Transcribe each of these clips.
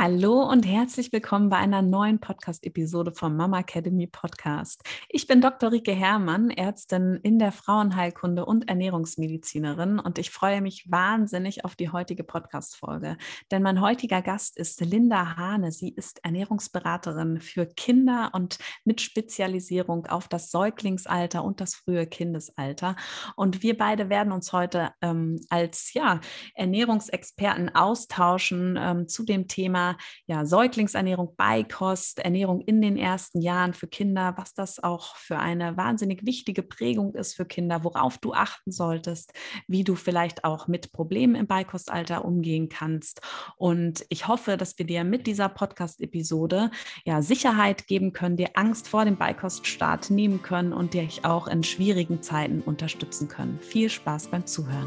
Hallo und herzlich willkommen bei einer neuen Podcast-Episode vom Mama Academy Podcast. Ich bin Dr. Rike Herrmann, Ärztin in der Frauenheilkunde und Ernährungsmedizinerin und ich freue mich wahnsinnig auf die heutige Podcast-Folge, denn mein heutiger Gast ist Linda Hane. Sie ist Ernährungsberaterin für Kinder und mit Spezialisierung auf das Säuglingsalter und das frühe Kindesalter. Und wir beide werden uns heute ähm, als ja, Ernährungsexperten austauschen ähm, zu dem Thema Ja, Säuglingsernährung, Beikost, Ernährung in den ersten Jahren für Kinder, was das auch für eine wahnsinnig wichtige Prägung ist für Kinder, worauf du achten solltest, wie du vielleicht auch mit Problemen im Beikostalter umgehen kannst. Und ich hoffe, dass wir dir mit dieser Podcast-Episode ja Sicherheit geben können, dir Angst vor dem Beikoststart nehmen können und dich auch in schwierigen Zeiten unterstützen können. Viel Spaß beim Zuhören.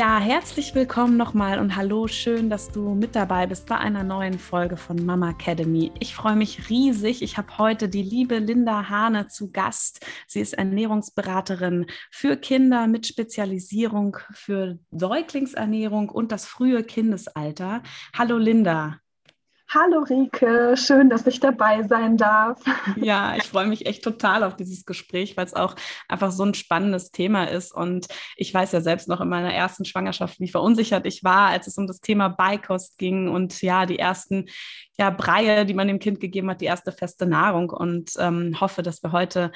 Ja, herzlich willkommen nochmal und hallo, schön, dass du mit dabei bist bei einer neuen Folge von Mama Academy. Ich freue mich riesig. Ich habe heute die liebe Linda Hane zu Gast. Sie ist Ernährungsberaterin für Kinder mit Spezialisierung für Säuglingsernährung und das frühe Kindesalter. Hallo Linda. Hallo Rike, schön, dass ich dabei sein darf. Ja, ich freue mich echt total auf dieses Gespräch, weil es auch einfach so ein spannendes Thema ist. Und ich weiß ja selbst noch in meiner ersten Schwangerschaft, wie verunsichert ich war, als es um das Thema Beikost ging und ja, die ersten ja, Breie, die man dem Kind gegeben hat, die erste feste Nahrung. Und ähm, hoffe, dass wir heute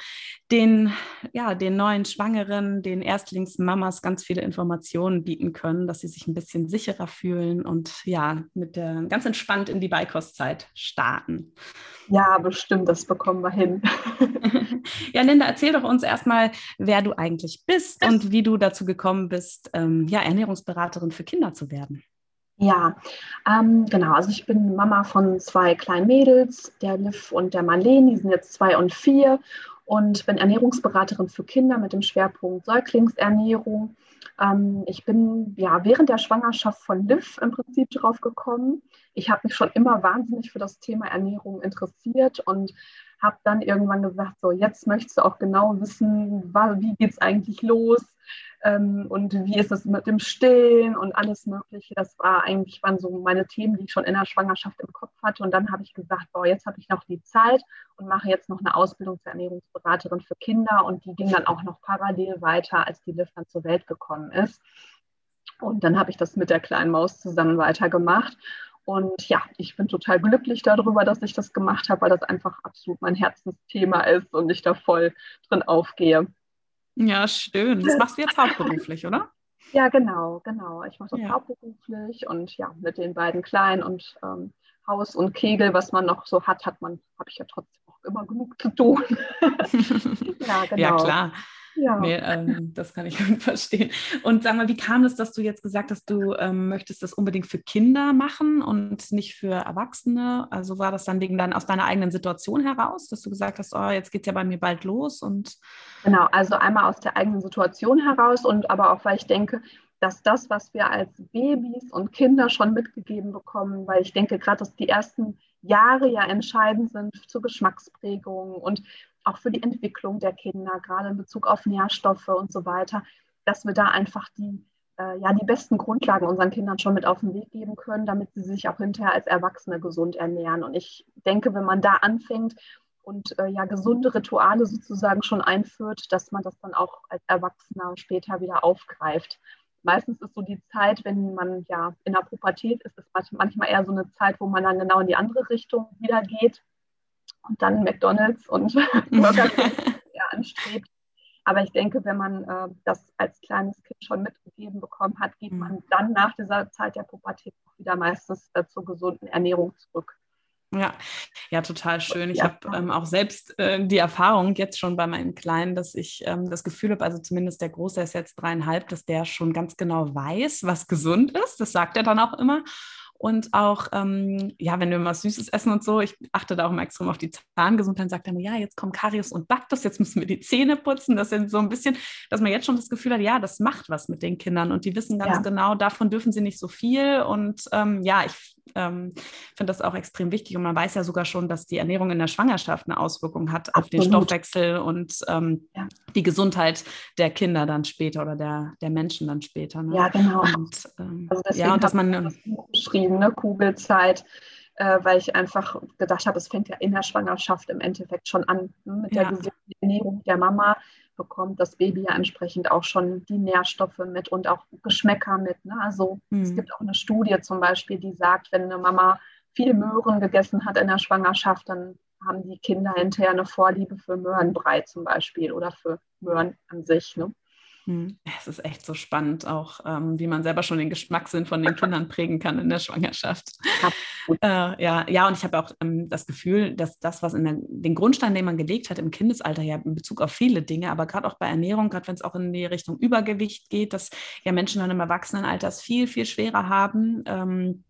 den, ja, den neuen Schwangeren, den Erstlingsmamas ganz viele Informationen bieten können, dass sie sich ein bisschen sicherer fühlen und ja, mit der ganz entspannt in die Beikostzeit starten. Ja, bestimmt, das bekommen wir hin. ja, Linda, erzähl doch uns erstmal, wer du eigentlich bist und wie du dazu gekommen bist, ähm, ja, Ernährungsberaterin für Kinder zu werden. Ja, ähm, genau. Also ich bin Mama von zwei kleinen Mädels, der Liv und der Marlene, die sind jetzt zwei und vier und bin Ernährungsberaterin für Kinder mit dem Schwerpunkt Säuglingsernährung. Ähm, ich bin ja während der Schwangerschaft von Liv im Prinzip drauf gekommen. Ich habe mich schon immer wahnsinnig für das Thema Ernährung interessiert und habe dann irgendwann gesagt, so jetzt möchtest du auch genau wissen, wie geht es eigentlich los, ähm, und wie ist es mit dem Stillen und alles Mögliche. Das war eigentlich waren so meine Themen, die ich schon in der Schwangerschaft im Kopf hatte. Und dann habe ich gesagt, boah, jetzt habe ich noch die Zeit und mache jetzt noch eine Ausbildung zur Ernährungsberaterin für Kinder. Und die ging dann auch noch parallel weiter, als die Liv dann zur Welt gekommen ist. Und dann habe ich das mit der kleinen Maus zusammen weitergemacht. Und ja, ich bin total glücklich darüber, dass ich das gemacht habe, weil das einfach absolut mein Herzensthema ist und ich da voll drin aufgehe. Ja, schön. Das machst du jetzt hauptberuflich, oder? Ja, genau, genau. Ich mache das ja. hauptberuflich und ja, mit den beiden Kleinen und ähm, Haus und Kegel, was man noch so hat, hat man, habe ich ja trotzdem auch immer genug zu tun. ja, genau. Ja, klar. Ja. Nee, ähm, das kann ich verstehen. Und sag mal, wie kam es, dass du jetzt gesagt hast, du ähm, möchtest das unbedingt für Kinder machen und nicht für Erwachsene? Also war das dann wegen dann aus deiner eigenen Situation heraus, dass du gesagt hast, oh, jetzt geht es ja bei mir bald los und Genau, also einmal aus der eigenen Situation heraus und aber auch, weil ich denke, dass das, was wir als Babys und Kinder schon mitgegeben bekommen, weil ich denke gerade, dass die ersten Jahre ja entscheidend sind zur Geschmacksprägung und auch für die Entwicklung der Kinder, gerade in Bezug auf Nährstoffe und so weiter, dass wir da einfach die, äh, ja, die besten Grundlagen unseren Kindern schon mit auf den Weg geben können, damit sie sich auch hinterher als Erwachsene gesund ernähren. Und ich denke, wenn man da anfängt und äh, ja gesunde Rituale sozusagen schon einführt, dass man das dann auch als Erwachsener später wieder aufgreift. Meistens ist so die Zeit, wenn man ja in der Pubertät ist, ist manchmal eher so eine Zeit, wo man dann genau in die andere Richtung wieder geht und dann McDonalds und Burger anstrebt. Aber ich denke, wenn man äh, das als kleines Kind schon mitgegeben bekommen hat, geht man mhm. dann nach dieser Zeit der Pubertät wieder meistens äh, zur gesunden Ernährung zurück. Ja, ja, total schön. Ich ja. habe ähm, auch selbst äh, die Erfahrung jetzt schon bei meinen Kleinen, dass ich ähm, das Gefühl habe, also zumindest der Große ist jetzt dreieinhalb, dass der schon ganz genau weiß, was gesund ist. Das sagt er dann auch immer. Und auch, ähm, ja, wenn wir was Süßes essen und so, ich achte da auch immer extrem auf die Zahngesundheit, dann sagt er mir, ja, jetzt kommen Karies und Baktus, jetzt müssen wir die Zähne putzen. Das sind so ein bisschen, dass man jetzt schon das Gefühl hat, ja, das macht was mit den Kindern und die wissen ganz ja. genau, davon dürfen sie nicht so viel. Und ähm, ja, ich ähm, finde das auch extrem wichtig. Und man weiß ja sogar schon, dass die Ernährung in der Schwangerschaft eine Auswirkung hat Absolut. auf den Stoffwechsel und ähm, ja. die Gesundheit der Kinder dann später oder der, der Menschen dann später. Ne? Ja, genau. Und, ähm, also ja, und dass man. Geschrieben, ne? Kugelzeit. Äh, weil ich einfach gedacht habe, es fängt ja in der Schwangerschaft im Endeffekt schon an ne? mit ja. der Ernährung der Mama bekommt das Baby ja entsprechend auch schon die Nährstoffe mit und auch Geschmäcker mit. Ne? Also mhm. es gibt auch eine Studie zum Beispiel, die sagt, wenn eine Mama viel Möhren gegessen hat in der Schwangerschaft, dann haben die Kinder hinterher eine Vorliebe für Möhrenbrei zum Beispiel oder für Möhren an sich. Ne? Hm. Es ist echt so spannend, auch ähm, wie man selber schon den Geschmackssinn von den Kindern prägen kann in der Schwangerschaft. Äh, ja, ja, und ich habe auch ähm, das Gefühl, dass das, was in der, den Grundstein, den man gelegt hat im Kindesalter, ja in Bezug auf viele Dinge, aber gerade auch bei Ernährung, gerade wenn es auch in die Richtung Übergewicht geht, dass ja Menschen dann im Erwachsenenalter es viel, viel schwerer haben. Ähm,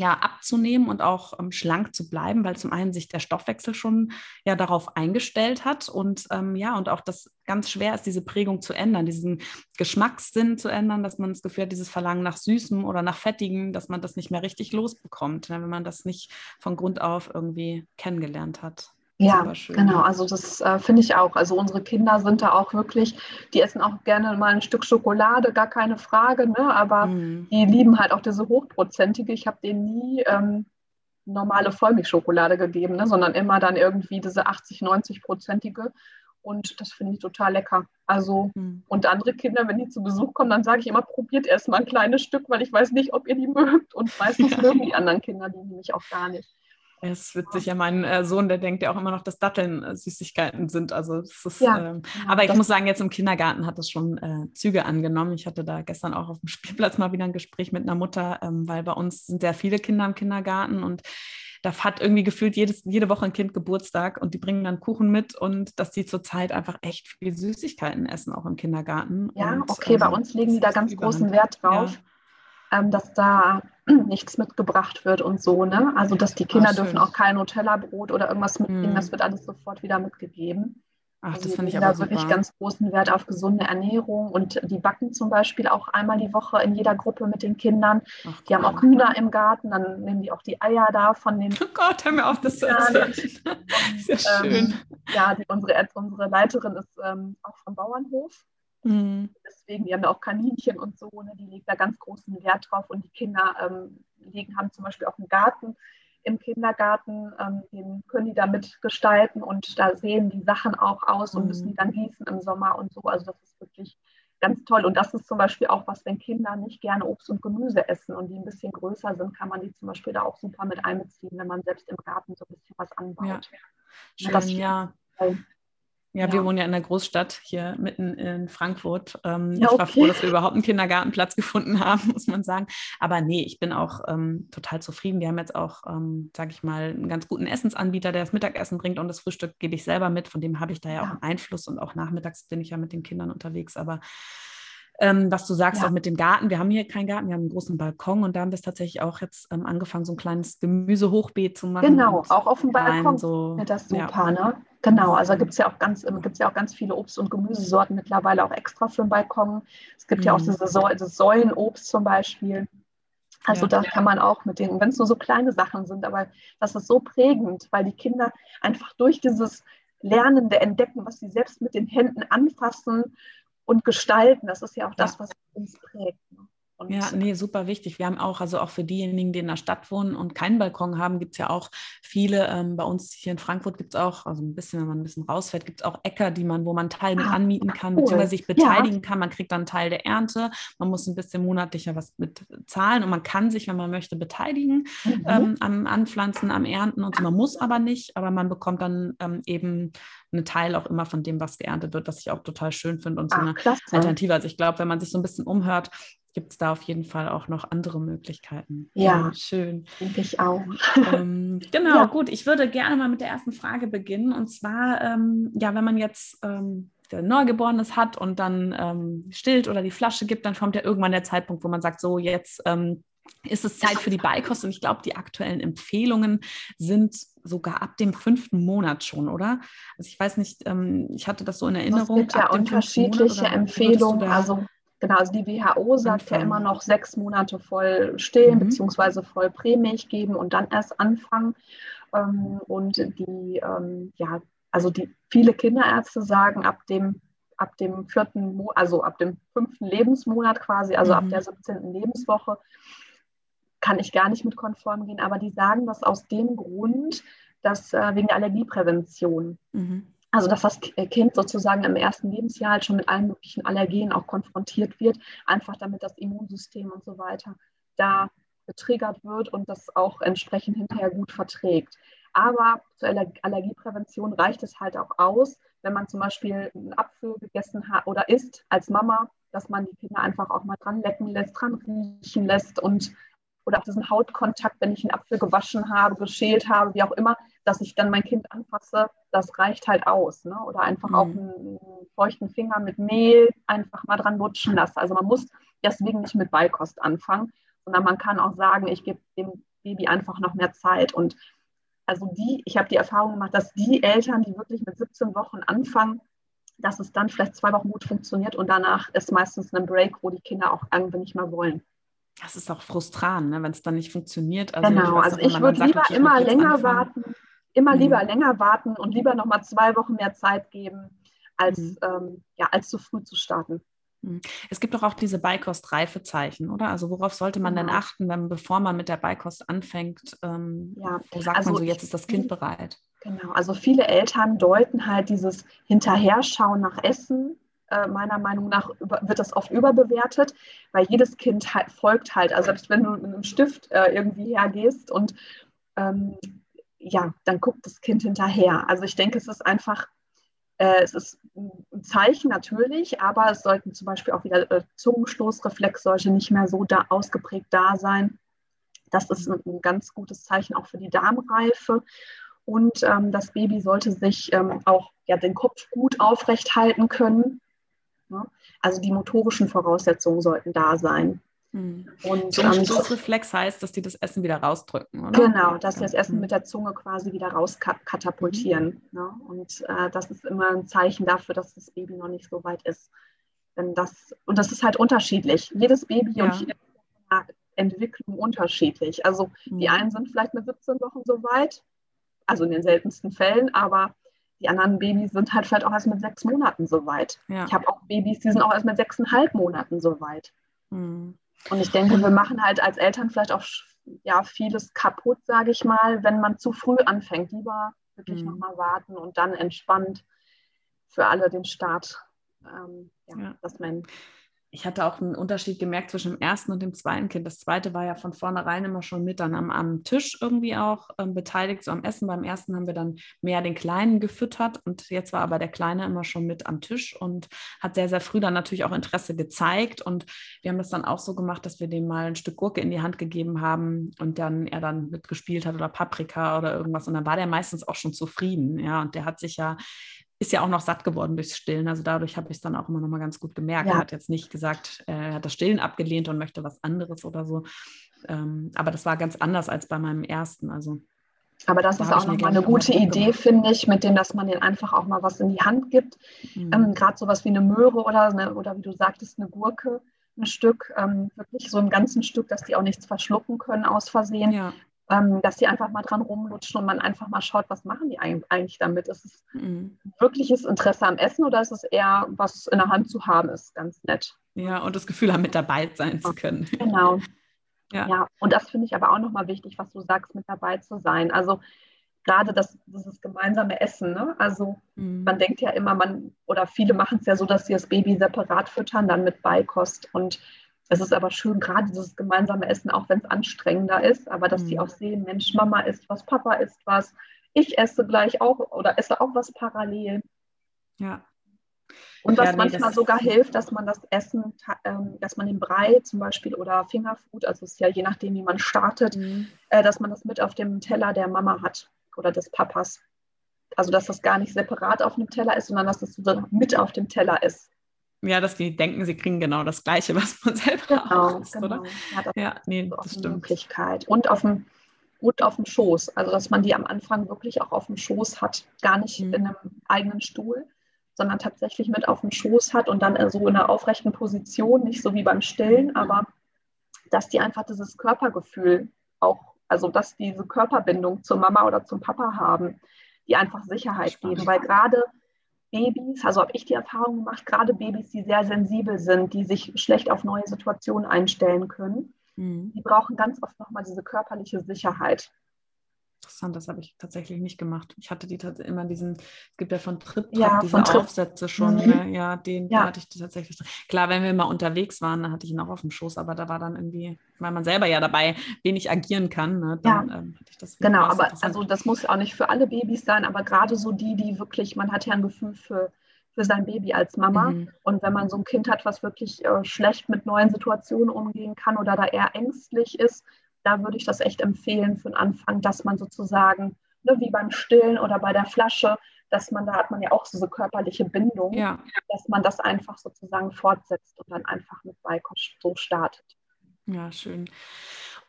ja, abzunehmen und auch ähm, schlank zu bleiben, weil zum einen sich der Stoffwechsel schon ja darauf eingestellt hat und ähm, ja, und auch das ganz schwer ist, diese Prägung zu ändern, diesen Geschmackssinn zu ändern, dass man das Gefühl hat, dieses Verlangen nach Süßem oder nach Fettigem, dass man das nicht mehr richtig losbekommt, ne, wenn man das nicht von Grund auf irgendwie kennengelernt hat. Ja, genau. Also das äh, finde ich auch. Also unsere Kinder sind da auch wirklich, die essen auch gerne mal ein Stück Schokolade, gar keine Frage, ne? aber mhm. die lieben halt auch diese hochprozentige. Ich habe denen nie ähm, normale Vollmilchschokolade gegeben, ne? sondern immer dann irgendwie diese 80, 90-prozentige. Und das finde ich total lecker. Also, mhm. und andere Kinder, wenn die zu Besuch kommen, dann sage ich immer, probiert erst mal ein kleines Stück, weil ich weiß nicht, ob ihr die mögt. Und meistens ja. mögen die anderen Kinder die nämlich auch gar nicht. Es witzig, ja, mein äh, Sohn, der denkt ja auch immer noch, dass Datteln äh, Süßigkeiten sind. Also das ist, ja, ähm, ja, aber ich muss sagen, jetzt im Kindergarten hat das schon äh, Züge angenommen. Ich hatte da gestern auch auf dem Spielplatz mal wieder ein Gespräch mit einer Mutter, ähm, weil bei uns sind sehr viele Kinder im Kindergarten und da hat irgendwie gefühlt jedes, jede Woche ein Kind Geburtstag und die bringen dann Kuchen mit und dass die zurzeit einfach echt viel Süßigkeiten essen, auch im Kindergarten. Ja, und, okay, ähm, bei uns legen die da ganz großen Wert drauf. Ja ähm, dass da nichts mitgebracht wird und so. Ne? Also dass die Kinder Ach, dürfen auch kein Nutella-Brot oder irgendwas mitbringen, mm. das wird alles sofort wieder mitgegeben. Ach, also das finde ich aber da super. wirklich ganz großen Wert auf gesunde Ernährung und die backen zum Beispiel auch einmal die Woche in jeder Gruppe mit den Kindern. Ach, die haben auch Hühner im Garten, dann nehmen die auch die Eier da von den. Oh Gott, hör mir auf, das zu erzählen. Sehr schön. Ähm, ja, die, unsere, unsere Leiterin ist ähm, auch vom Bauernhof Mhm. Deswegen, die haben ja auch Kaninchen und so, ne, die legt da ganz großen Wert drauf. Und die Kinder ähm, legen, haben zum Beispiel auch einen Garten im Kindergarten, ähm, den können die da mitgestalten und da sehen die Sachen auch aus und müssen die dann gießen im Sommer und so. Also das ist wirklich ganz toll. Und das ist zum Beispiel auch was, wenn Kinder nicht gerne Obst und Gemüse essen und die ein bisschen größer sind, kann man die zum Beispiel da auch super mit einbeziehen, wenn man selbst im Garten so ein bisschen was anbaut. Ja, Schön, ja. Ja, ja, wir wohnen ja in der Großstadt hier mitten in Frankfurt. Ähm, ja, okay. Ich war froh, dass wir überhaupt einen Kindergartenplatz gefunden haben, muss man sagen. Aber nee, ich bin auch ähm, total zufrieden. Wir haben jetzt auch, ähm, sage ich mal, einen ganz guten Essensanbieter, der das Mittagessen bringt und das Frühstück gebe ich selber mit. Von dem habe ich da ja, ja, auch einen Einfluss und auch nachmittags bin ich ja mit den Kindern unterwegs. Aber ähm, was du sagst, ja. auch mit dem Garten. Wir haben hier keinen Garten, wir haben einen großen Balkon und da haben wir es tatsächlich auch jetzt ähm, angefangen, so ein kleines Gemüsehochbeet zu machen. Genau, auch auf dem Balkon so, ja, das super, ja. ne? Genau, also gibt es ja auch ganz, gibt's ja auch ganz viele Obst- und Gemüsesorten mittlerweile auch extra für den Balkon. Es gibt mhm. ja auch mhm. diese Säu das Säulenobst zum Beispiel. Also ja, da kann man auch mit denen, wenn es nur so kleine Sachen sind, aber das ist so prägend, weil die Kinder einfach durch dieses Lernende entdecken, was sie selbst mit den Händen anfassen und gestalten. Das ist ja auch das, was uns prägt. Und ja, nee, super wichtig. Wir haben auch, also auch für diejenigen, die in der Stadt wohnen und keinen Balkon haben, gibt es ja auch viele. Ähm, bei uns hier in Frankfurt gibt es auch, also ein bisschen, wenn man ein bisschen rausfährt, gibt es auch Äcker, die man, wo man Teil mit ah, anmieten kann, cool. beziehungsweise sich beteiligen ja. kann. Man kriegt dann Teil der Ernte. Man muss ein bisschen monatlicher was mit zahlen und man kann sich, wenn man möchte, beteiligen mhm. ähm, am Anpflanzen, am Ernten und so. Man muss aber nicht, aber man bekommt dann ähm, eben einen Teil auch immer von dem, was geerntet wird, was ich auch total schön finde und so Ach, eine klasse. Alternative. Also ich glaube, wenn man sich so ein bisschen umhört, gibt es da auf jeden Fall auch noch andere Möglichkeiten. Ja, ja schön. Denke ich auch. Ähm, genau, ja. gut. Ich würde gerne mal mit der ersten Frage beginnen. Und zwar, ähm, ja, wenn man jetzt ähm, Neugeborenes hat und dann ähm, stillt oder die Flasche gibt, dann kommt ja irgendwann der Zeitpunkt, wo man sagt, so jetzt ähm, ist es Zeit für die Beikost. Und ich glaube, die aktuellen Empfehlungen sind sogar ab dem fünften Monat schon, oder? Also ich weiß nicht, ähm, ich hatte das so in Erinnerung. Es gibt ja unterschiedliche Monat, Empfehlungen. Also genau, also die WHO sagt anfangen. ja immer noch sechs Monate voll stillen mhm. beziehungsweise voll Prämilch geben und dann erst anfangen. Ähm, und die, ähm, ja, also die viele Kinderärzte sagen ab dem ab dem vierten, also ab dem fünften Lebensmonat quasi, also mhm. ab der 17. Lebenswoche, kann ich gar nicht mit konform gehen, aber die sagen das aus dem Grund, dass äh, wegen der Allergieprävention. Mhm. Also dass das Kind sozusagen im ersten Lebensjahr halt schon mit allen möglichen Allergenen auch konfrontiert wird, einfach damit das Immunsystem und so weiter da getriggert wird und das auch entsprechend hinterher gut verträgt. Aber zur Allergieprävention reicht es halt auch aus, wenn man zum Beispiel einen Apfel gegessen hat oder isst als Mama, dass man die Kinder einfach auch mal dran lecken lässt, dran riechen lässt und oder auch diesen Hautkontakt, wenn ich einen Apfel gewaschen habe, geschält habe, wie auch immer, dass ich dann mein Kind anfasse, das reicht halt aus. Ne? Oder einfach mhm. auch einen, feuchten Finger mit Mehl einfach mal dran lutschen lassen. Also man muss deswegen nicht mit Beikost anfangen, sondern man kann auch sagen, ich gebe dem Baby einfach noch mehr Zeit. Und also die, ich habe die Erfahrung gemacht, dass die Eltern, die wirklich mit 17 Wochen anfangen, dass es dann vielleicht zwei Wochen gut funktioniert und danach ist meistens ein Break, wo die Kinder auch irgendwie nicht mehr wollen. Das ist auch frustrant, ne, wenn es dann nicht funktioniert. Also genau, ich also ich würde lieber okay, immer länger anfangen. warten, immer mhm. lieber länger warten und lieber nochmal zwei Wochen mehr Zeit geben, als, mhm. ähm, ja, als zu früh zu starten. Mhm. Es gibt doch auch diese Beikost-Reifezeichen, oder? Also worauf sollte man genau. denn achten, wenn, bevor man mit der Beikost anfängt? Ähm, ja, wo sagt also man so, jetzt ist das Kind bereit? Genau, also viele Eltern deuten halt dieses Hinterherschauen nach Essen äh, meiner Meinung nach über, wird das oft überbewertet, weil jedes Kind halt folgt halt. Also selbst wenn du mit einem Stift äh, irgendwie hergehst und ähm, ja, dann guckt das Kind hinterher. Also ich denke, es ist einfach, äh, es ist ein Zeichen natürlich, aber es sollten zum Beispiel auch wieder äh, Zungenstoßreflex sollte nicht mehr so da ausgeprägt da sein. Das ist ein, ganz gutes Zeichen auch für die Darmreife. Und ähm, das Baby sollte sich ähm, auch ja, den Kopf gut aufrecht halten können. Ne? Also die motorischen Voraussetzungen sollten da sein. Mhm. Und so ähm, Stoßreflex heißt, dass die das Essen wieder rausdrücken, oder? Genau, dass sie das Essen mhm. mit der Zunge quasi wieder rauskatapultieren. Mhm. Ne? Und äh, das ist immer ein Zeichen dafür, dass das Baby noch nicht so weit ist. Wenn das, und das ist halt unterschiedlich. Jedes Baby ja. und jede Entwicklung unterschiedlich. Also die mhm. einen sind vielleicht mit 17 Wochen so weit, also in den seltensten Fällen, aber die anderen Babys sind halt vielleicht auch erst mit sechs Monaten so weit. Ja. Ich habe auch Babys, die sind auch erst mit sechseinhalb Monaten so weit. Mhm. Und ich denke, wir machen halt als Eltern vielleicht auch ja, vieles kaputt, sage ich mal, wenn man zu früh anfängt. Lieber wirklich mhm. nochmal warten und dann entspannt für alle den Start, ähm, ja, ja. dass man ich hatte auch einen Unterschied gemerkt zwischen dem ersten und dem zweiten Kind. Das zweite war ja von vornherein immer schon mit dann am, am Tisch irgendwie auch ähm, beteiligt, so am Essen. Beim ersten haben wir dann mehr den Kleinen gefüttert und jetzt war aber der Kleine immer schon mit am Tisch und hat sehr, sehr früh dann natürlich auch Interesse gezeigt. Und wir haben das dann auch so gemacht, dass wir dem mal ein Stück Gurke in die Hand gegeben haben und dann er dann mitgespielt hat oder Paprika oder irgendwas. Und dann war der meistens auch schon zufrieden. Ja, und der hat sich ja ist ja auch noch satt geworden durchs Stillen. Also dadurch habe ich es dann auch immer noch mal ganz gut gemerkt. Ja. Er hat jetzt nicht gesagt, er hat das Stillen abgelehnt und möchte was anderes oder so. Ähm, aber das war ganz anders als bei meinem ersten. Also aber das da ist auch nochmal eine gute Idee, finde ich, mit dem, dass man den einfach auch mal was in die Hand gibt. Mhm. Ähm, Gerade sowas wie eine Möhre oder, eine, oder wie du sagtest, eine Gurke, ein Stück, ähm, wirklich so ein ganzen Stück, dass die auch nichts verschlucken können aus Versehen. Ja ähm, dass die einfach mal dran rumlutschen und man einfach mal schaut, was machen die eigentlich damit? Ist es mhm. wirkliches Interesse am Essen oder ist es eher, was in der Hand zu haben ist? Ganz nett. Ja, und das Gefühl haben, mit dabei sein zu können. Genau. Ja. ja, und das finde ich aber auch nochmal wichtig, was du sagst, mit dabei zu sein. Also gerade das, dieses gemeinsame Essen. Ne? Also mhm. man denkt ja immer, man oder viele machen es ja so, dass sie das Baby separat füttern, dann mit Beikost. Und es ist aber schön, gerade dieses gemeinsame Essen, auch wenn es anstrengender ist, aber dass mhm. die auch sehen, Mensch, Mama isst was, Papa isst was, ich esse gleich auch oder esse auch was parallel. Ja. Und was ja, nee, manchmal sogar hilft, dass man das Essen, ähm, dass man den Brei zum Beispiel oder Fingerfood, also es ist ja je nachdem, wie man startet, mhm. äh, dass man das mit auf dem Teller der Mama hat oder des Papas. Also dass das gar nicht separat auf dem Teller ist, sondern dass das so mit auf dem Teller ist. Ja, dass die denken, sie kriegen genau das Gleiche, was man selber genau, auch isst, genau. oder? Ja, das ja nee, das stimmt. Möglichkeit. Und auf dem gut auf dem Schoß. Also dass man die am Anfang wirklich auch auf dem Schoß hat, gar nicht mhm. in einem eigenen Stuhl, sondern tatsächlich mit auf dem Schoß hat und dann so in einer aufrechten Position, nicht so wie beim Stillen, aber dass die einfach dieses Körpergefühl auch, also dass diese Körperbindung zur Mama oder zum Papa haben, die einfach Sicherheit Spannend. geben, weil gerade Babys, also habe ich die Erfahrung gemacht, gerade Babys, die sehr sensibel sind, die sich schlecht auf neue Situationen einstellen können, mhm. die brauchen ganz oft nochmal diese körperliche Sicherheit. Interessant, das habe ich tatsächlich nicht gemacht. Ich hatte die immer diesen, es gibt ja von Trip ja, diese von Aufsätze schon, mhm. ne? ja, den ja. hatte ich tatsächlich. Klar, wenn wir mal unterwegs waren, dann hatte ich ihn auch auf dem Schoß, aber da war dann irgendwie, weil man selber ja dabei wenig agieren kann, ne? dann ja. ähm, hatte ich das. Genau, aber also das muss auch nicht für alle Babys sein, aber gerade so die, die wirklich, man hat ja ein Gefühl für für sein Baby als Mama. Mhm. Und wenn man so ein Kind hat, was wirklich äh, schlecht mit neuen Situationen umgehen kann oder da eher ängstlich ist, da würde ich das echt empfehlen für den Anfang, dass man sozusagen, ne, wie beim Stillen oder bei der Flasche, dass man, da hat man ja auch diese körperliche Bindung, ja. dass man das einfach sozusagen fortsetzt und dann einfach mit Beikost so startet. Ja, schön.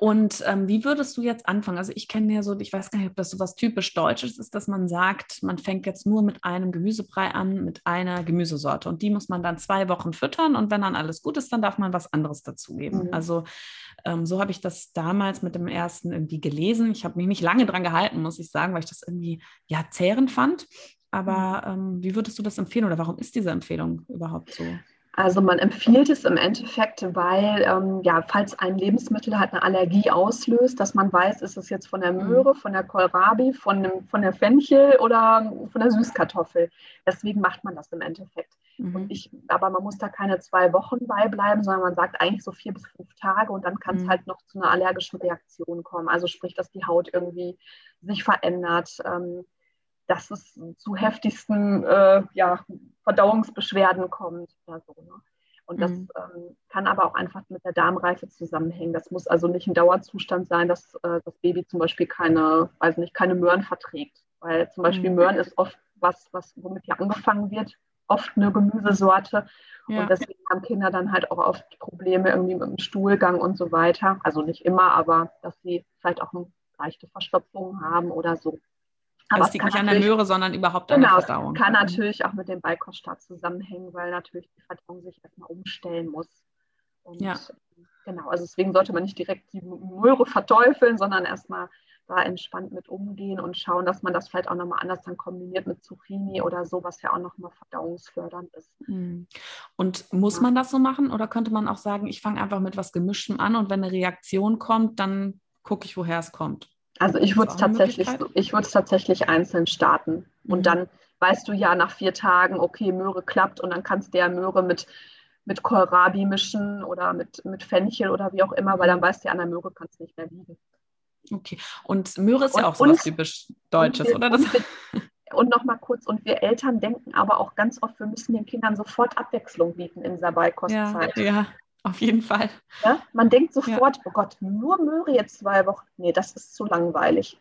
Und ähm, wie würdest du jetzt anfangen? Also ich kenne ja so, ich weiß gar nicht, ob das so was typisch Deutsches ist, dass man sagt, man fängt jetzt nur mit einem Gemüsebrei an, mit einer Gemüsesorte und die muss man dann zwei Wochen füttern und wenn dann alles gut ist, dann darf man was anderes dazugeben. Mhm. Also ähm, so habe ich das damals mit dem ersten irgendwie gelesen. Ich habe mich nicht lange dran gehalten, muss ich sagen, weil ich das irgendwie ja zehrend fand. Aber mhm. ähm, wie würdest du das empfehlen oder warum ist diese Empfehlung überhaupt so? Also man empfiehlt es im Endeffekt, weil ähm, ja, falls ein Lebensmittel halt eine Allergie auslöst, dass man weiß, ist es jetzt von der mhm. Möhre, von der Kohlrabi, von, dem, von der Fenchel oder von der Süßkartoffel. Deswegen macht man das im Endeffekt. Mhm. Ich, aber man muss da keine zwei Wochen beibleiben, sondern man sagt eigentlich so vier bis fünf Tage und dann kann es mhm. halt noch zu einer allergischen Reaktion kommen. Also sprich, dass die Haut irgendwie sich verändert. Ähm, dass es zu heftigsten äh, ja, Verdauungsbeschwerden kommt oder so. Ne? Und das mhm. ähm, kann aber auch einfach mit der Darmreife zusammenhängen. Das muss also nicht ein Dauerzustand sein, dass äh, das Baby zum Beispiel keine, weiß nicht, keine Möhren verträgt. Weil zum Beispiel mhm. Möhren ist oft was, was, womit hier angefangen wird, oft eine Gemüsesorte. Ja. Und deswegen haben Kinder dann halt auch oft Probleme irgendwie mit dem Stuhlgang und so weiter. Also nicht immer, aber dass sie vielleicht auch eine leichte Verstopfung haben oder so. Aber es liegt nicht an der Möhre, sondern überhaupt an genau, der Verdauung. Kann natürlich auch mit dem Beikoststart zusammenhängen, weil natürlich die Verdauung sich erstmal umstellen muss. Und ja. genau, also deswegen sollte man nicht direkt die Möhre verteufeln, sondern erstmal da entspannt mit umgehen und schauen, dass man das vielleicht auch nochmal anders dann kombiniert mit Zucchini oder so, was ja auch nochmal verdauungsfördernd ist. Hm. Und muss ja. man das so machen oder könnte man auch sagen, ich fange einfach mit was Gemischtem an und wenn eine Reaktion kommt, dann gucke ich, woher es kommt? Also ich würde es tatsächlich, ich würde es tatsächlich einzeln starten. Mhm. Und dann weißt du ja nach vier Tagen, okay, Möhre klappt und dann kannst du ja Möhre mit, mit Kohlrabi mischen oder mit, mit Fenchel oder wie auch immer, weil dann weißt du ja, an der Möhre kannst du nicht mehr liegen. Okay. Und Möhre ist und, ja auch so was typisch Deutsches, wir, oder? Das? Und, und noch mal kurz, und wir Eltern denken aber auch ganz oft, wir müssen den Kindern sofort Abwechslung bieten in dieser Beikostzeit. Ja, ja. Auf jeden Fall. Ja? Man denkt sofort, ja. oh Gott, nur Möhre jetzt zwei Wochen. Nee, das ist zu langweilig.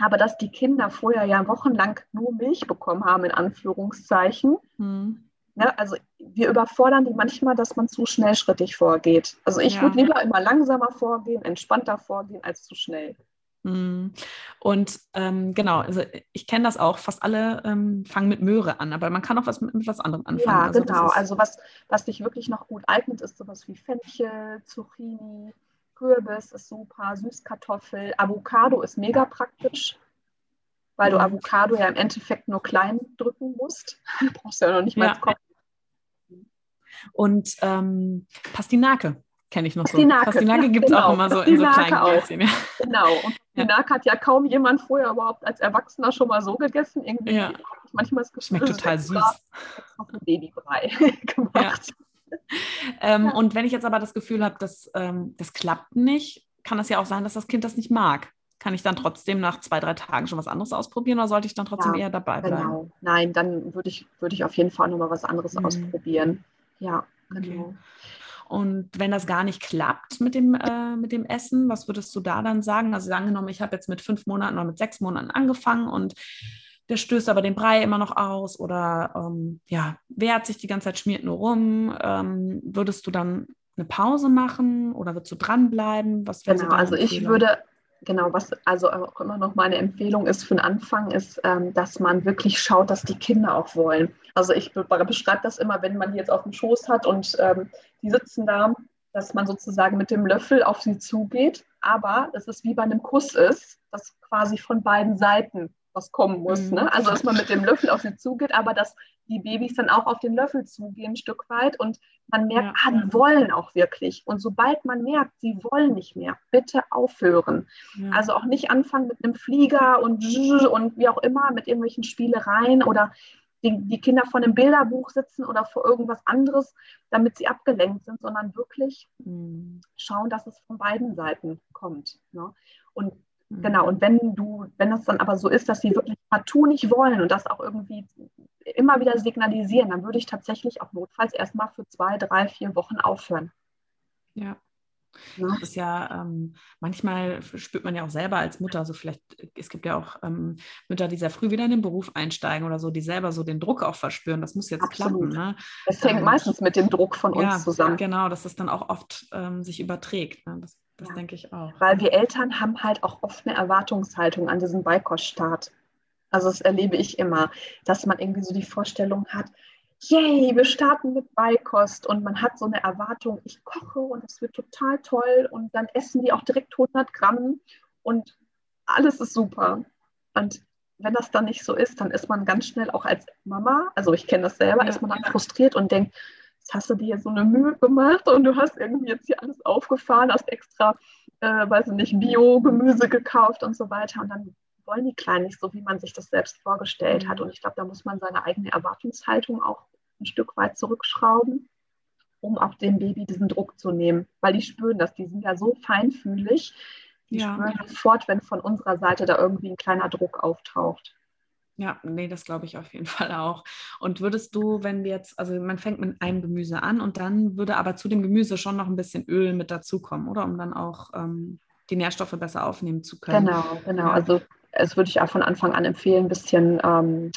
Aber dass die Kinder vorher ja wochenlang nur Milch bekommen haben, in Anführungszeichen. Hm. Ja, ne, also wir überfordern die manchmal, dass man zu schnellschrittig vorgeht. Also ich ja. würde lieber immer langsamer vorgehen, entspannter vorgehen, als zu schnell. Mhm. Und ähm, genau, also ich kenne das auch, fast alle ähm, fangen mit Möhre an, aber man kann auch was mit, mit was anderem anfangen. Ja, also genau. Also was, was sich wirklich noch gut eignet, ist sowas wie Fenchel, Zucchini, Kürbis ist super, Süßkartoffel, Avocado ist mega praktisch, weil du. Avocado ja im Endeffekt nur klein drücken musst. Du brauchst ja noch nicht mal ja. Kopf. Und ähm, Pastinake kenne ich noch so. Pastinake, Pastinake gibt es genau. auch immer so in so kleinen Gläschen. Ja. Genau, und Pastinake ja. hat ja kaum jemand vorher überhaupt als Erwachsener schon mal so gegessen. Irgendwie ja. manchmal das Gefühl, Schmeckt total süß. Auf ein Babybrei gemacht. Ähm, und wenn ich jetzt aber das Gefühl habe, dass ähm, das klappt nicht, kann es ja auch sein, dass das Kind das nicht mag. Kann ich dann trotzdem nach zwei, drei Tagen schon was anderes ausprobieren oder sollte ich dann trotzdem eher dabei bleiben? Genau. Nein, dann würde ich, würde ich auf jeden Fall nochmal was anderes mhm. ausprobieren. Ja, genau. Okay. Und wenn das gar nicht klappt mit dem, äh, mit dem Essen, was würdest du da dann sagen? Also angenommen, ich habe jetzt mit fünf Monaten oder mit sechs Monaten angefangen und der stößt aber den Brei immer noch aus oder ähm, ja, wehrt sich die ganze Zeit, schmiert nur rum. Ähm, würdest du dann eine Pause machen oder würdest du dranbleiben? Was genau, so also ich würde, genau, was also auch immer noch meine Empfehlung ist für den Anfang, ist, ähm, dass man wirklich schaut, dass die Kinder auch wollen. Also ich beschreibe das immer, wenn man die jetzt auf dem Schoß hat und ähm, die sitzen da, dass man sozusagen mit dem Löffel auf sie zugeht, aber es ist wie bei einem Kuss ist, dass quasi von beiden Seiten was kommen muss. Mhm. Ne? Also dass man mit dem Löffel auf sie zugeht, aber dass die Babys dann auch auf den Löffel zugehen ein Stück weit und man merkt, ja. ah, die wollen auch wirklich. Und sobald man merkt, sie wollen nicht mehr, bitte aufhören. Ja. Also auch nicht anfangen mit einem Flieger und, und wie auch immer, mit irgendwelchen Spielereien oder die, die Kinder vor einem Bilderbuch sitzen oder vor irgendwas anderes, damit sie abgelenkt sind, sondern wirklich mhm. schauen, dass es von beiden Seiten kommt. Ne? Und Genau, und wenn du, wenn das dann aber so ist, dass sie wirklich partout nicht wollen und das auch irgendwie immer wieder signalisieren, dann würde ich tatsächlich auch notfalls erstmal für zwei, drei, vier Wochen aufhören. Ja. ja. Das ist ja, ähm, manchmal spürt man ja auch selber als Mutter, so vielleicht, es gibt ja auch ähm, Mütter, die sehr früh wieder in den Beruf einsteigen oder so, die selber so den Druck auch verspüren, das muss jetzt Absolut. klappen. Ne? Es hängt ähm, meistens mit dem Druck von uns ja, zusammen. Genau, dass es dann auch oft ähm, sich überträgt. Ne? Das das ja. denke ich auch. Weil wir Eltern haben halt auch oft eine Erwartungshaltung an diesen Beikoststart. Also das erlebe ich immer, dass man irgendwie so die Vorstellung hat, yay, wir starten mit Beikost und man hat so eine Erwartung, ich koche und es wird total toll und dann essen die auch direkt 100 Gramm und alles ist super. Und wenn das dann nicht so ist, dann ist man ganz schnell auch als Mama, also ich kenne das selber, ja. ist man dann frustriert und denkt, jetzt hast du dir so eine Mühe gemacht und du hast irgendwie jetzt hier alles aufgefahren, hast extra, äh, weiß ich nicht, Bio-Gemüse gekauft und so weiter. Und dann wollen die Kleinen nicht so, wie man sich das selbst vorgestellt hat. Und ich glaube, da muss man seine eigene Erwartungshaltung auch ein Stück weit zurückschrauben, um auch dem Baby diesen Druck zu nehmen. Weil die spüren das, die sind ja so feinfühlig, die ja. spüren sofort, wenn von unserer Seite da irgendwie ein kleiner Druck auftaucht. Ja, nee, das glaube ich auf jeden Fall auch. Und würdest du, wenn wir jetzt, also man fängt mit einem Gemüse an und dann würde aber zu dem Gemüse schon noch ein bisschen Öl mit dazukommen, oder? Um dann auch ähm, die Nährstoffe besser aufnehmen zu können. Genau, genau. Also es würde ich auch von Anfang an empfehlen, ein bisschen, ähm,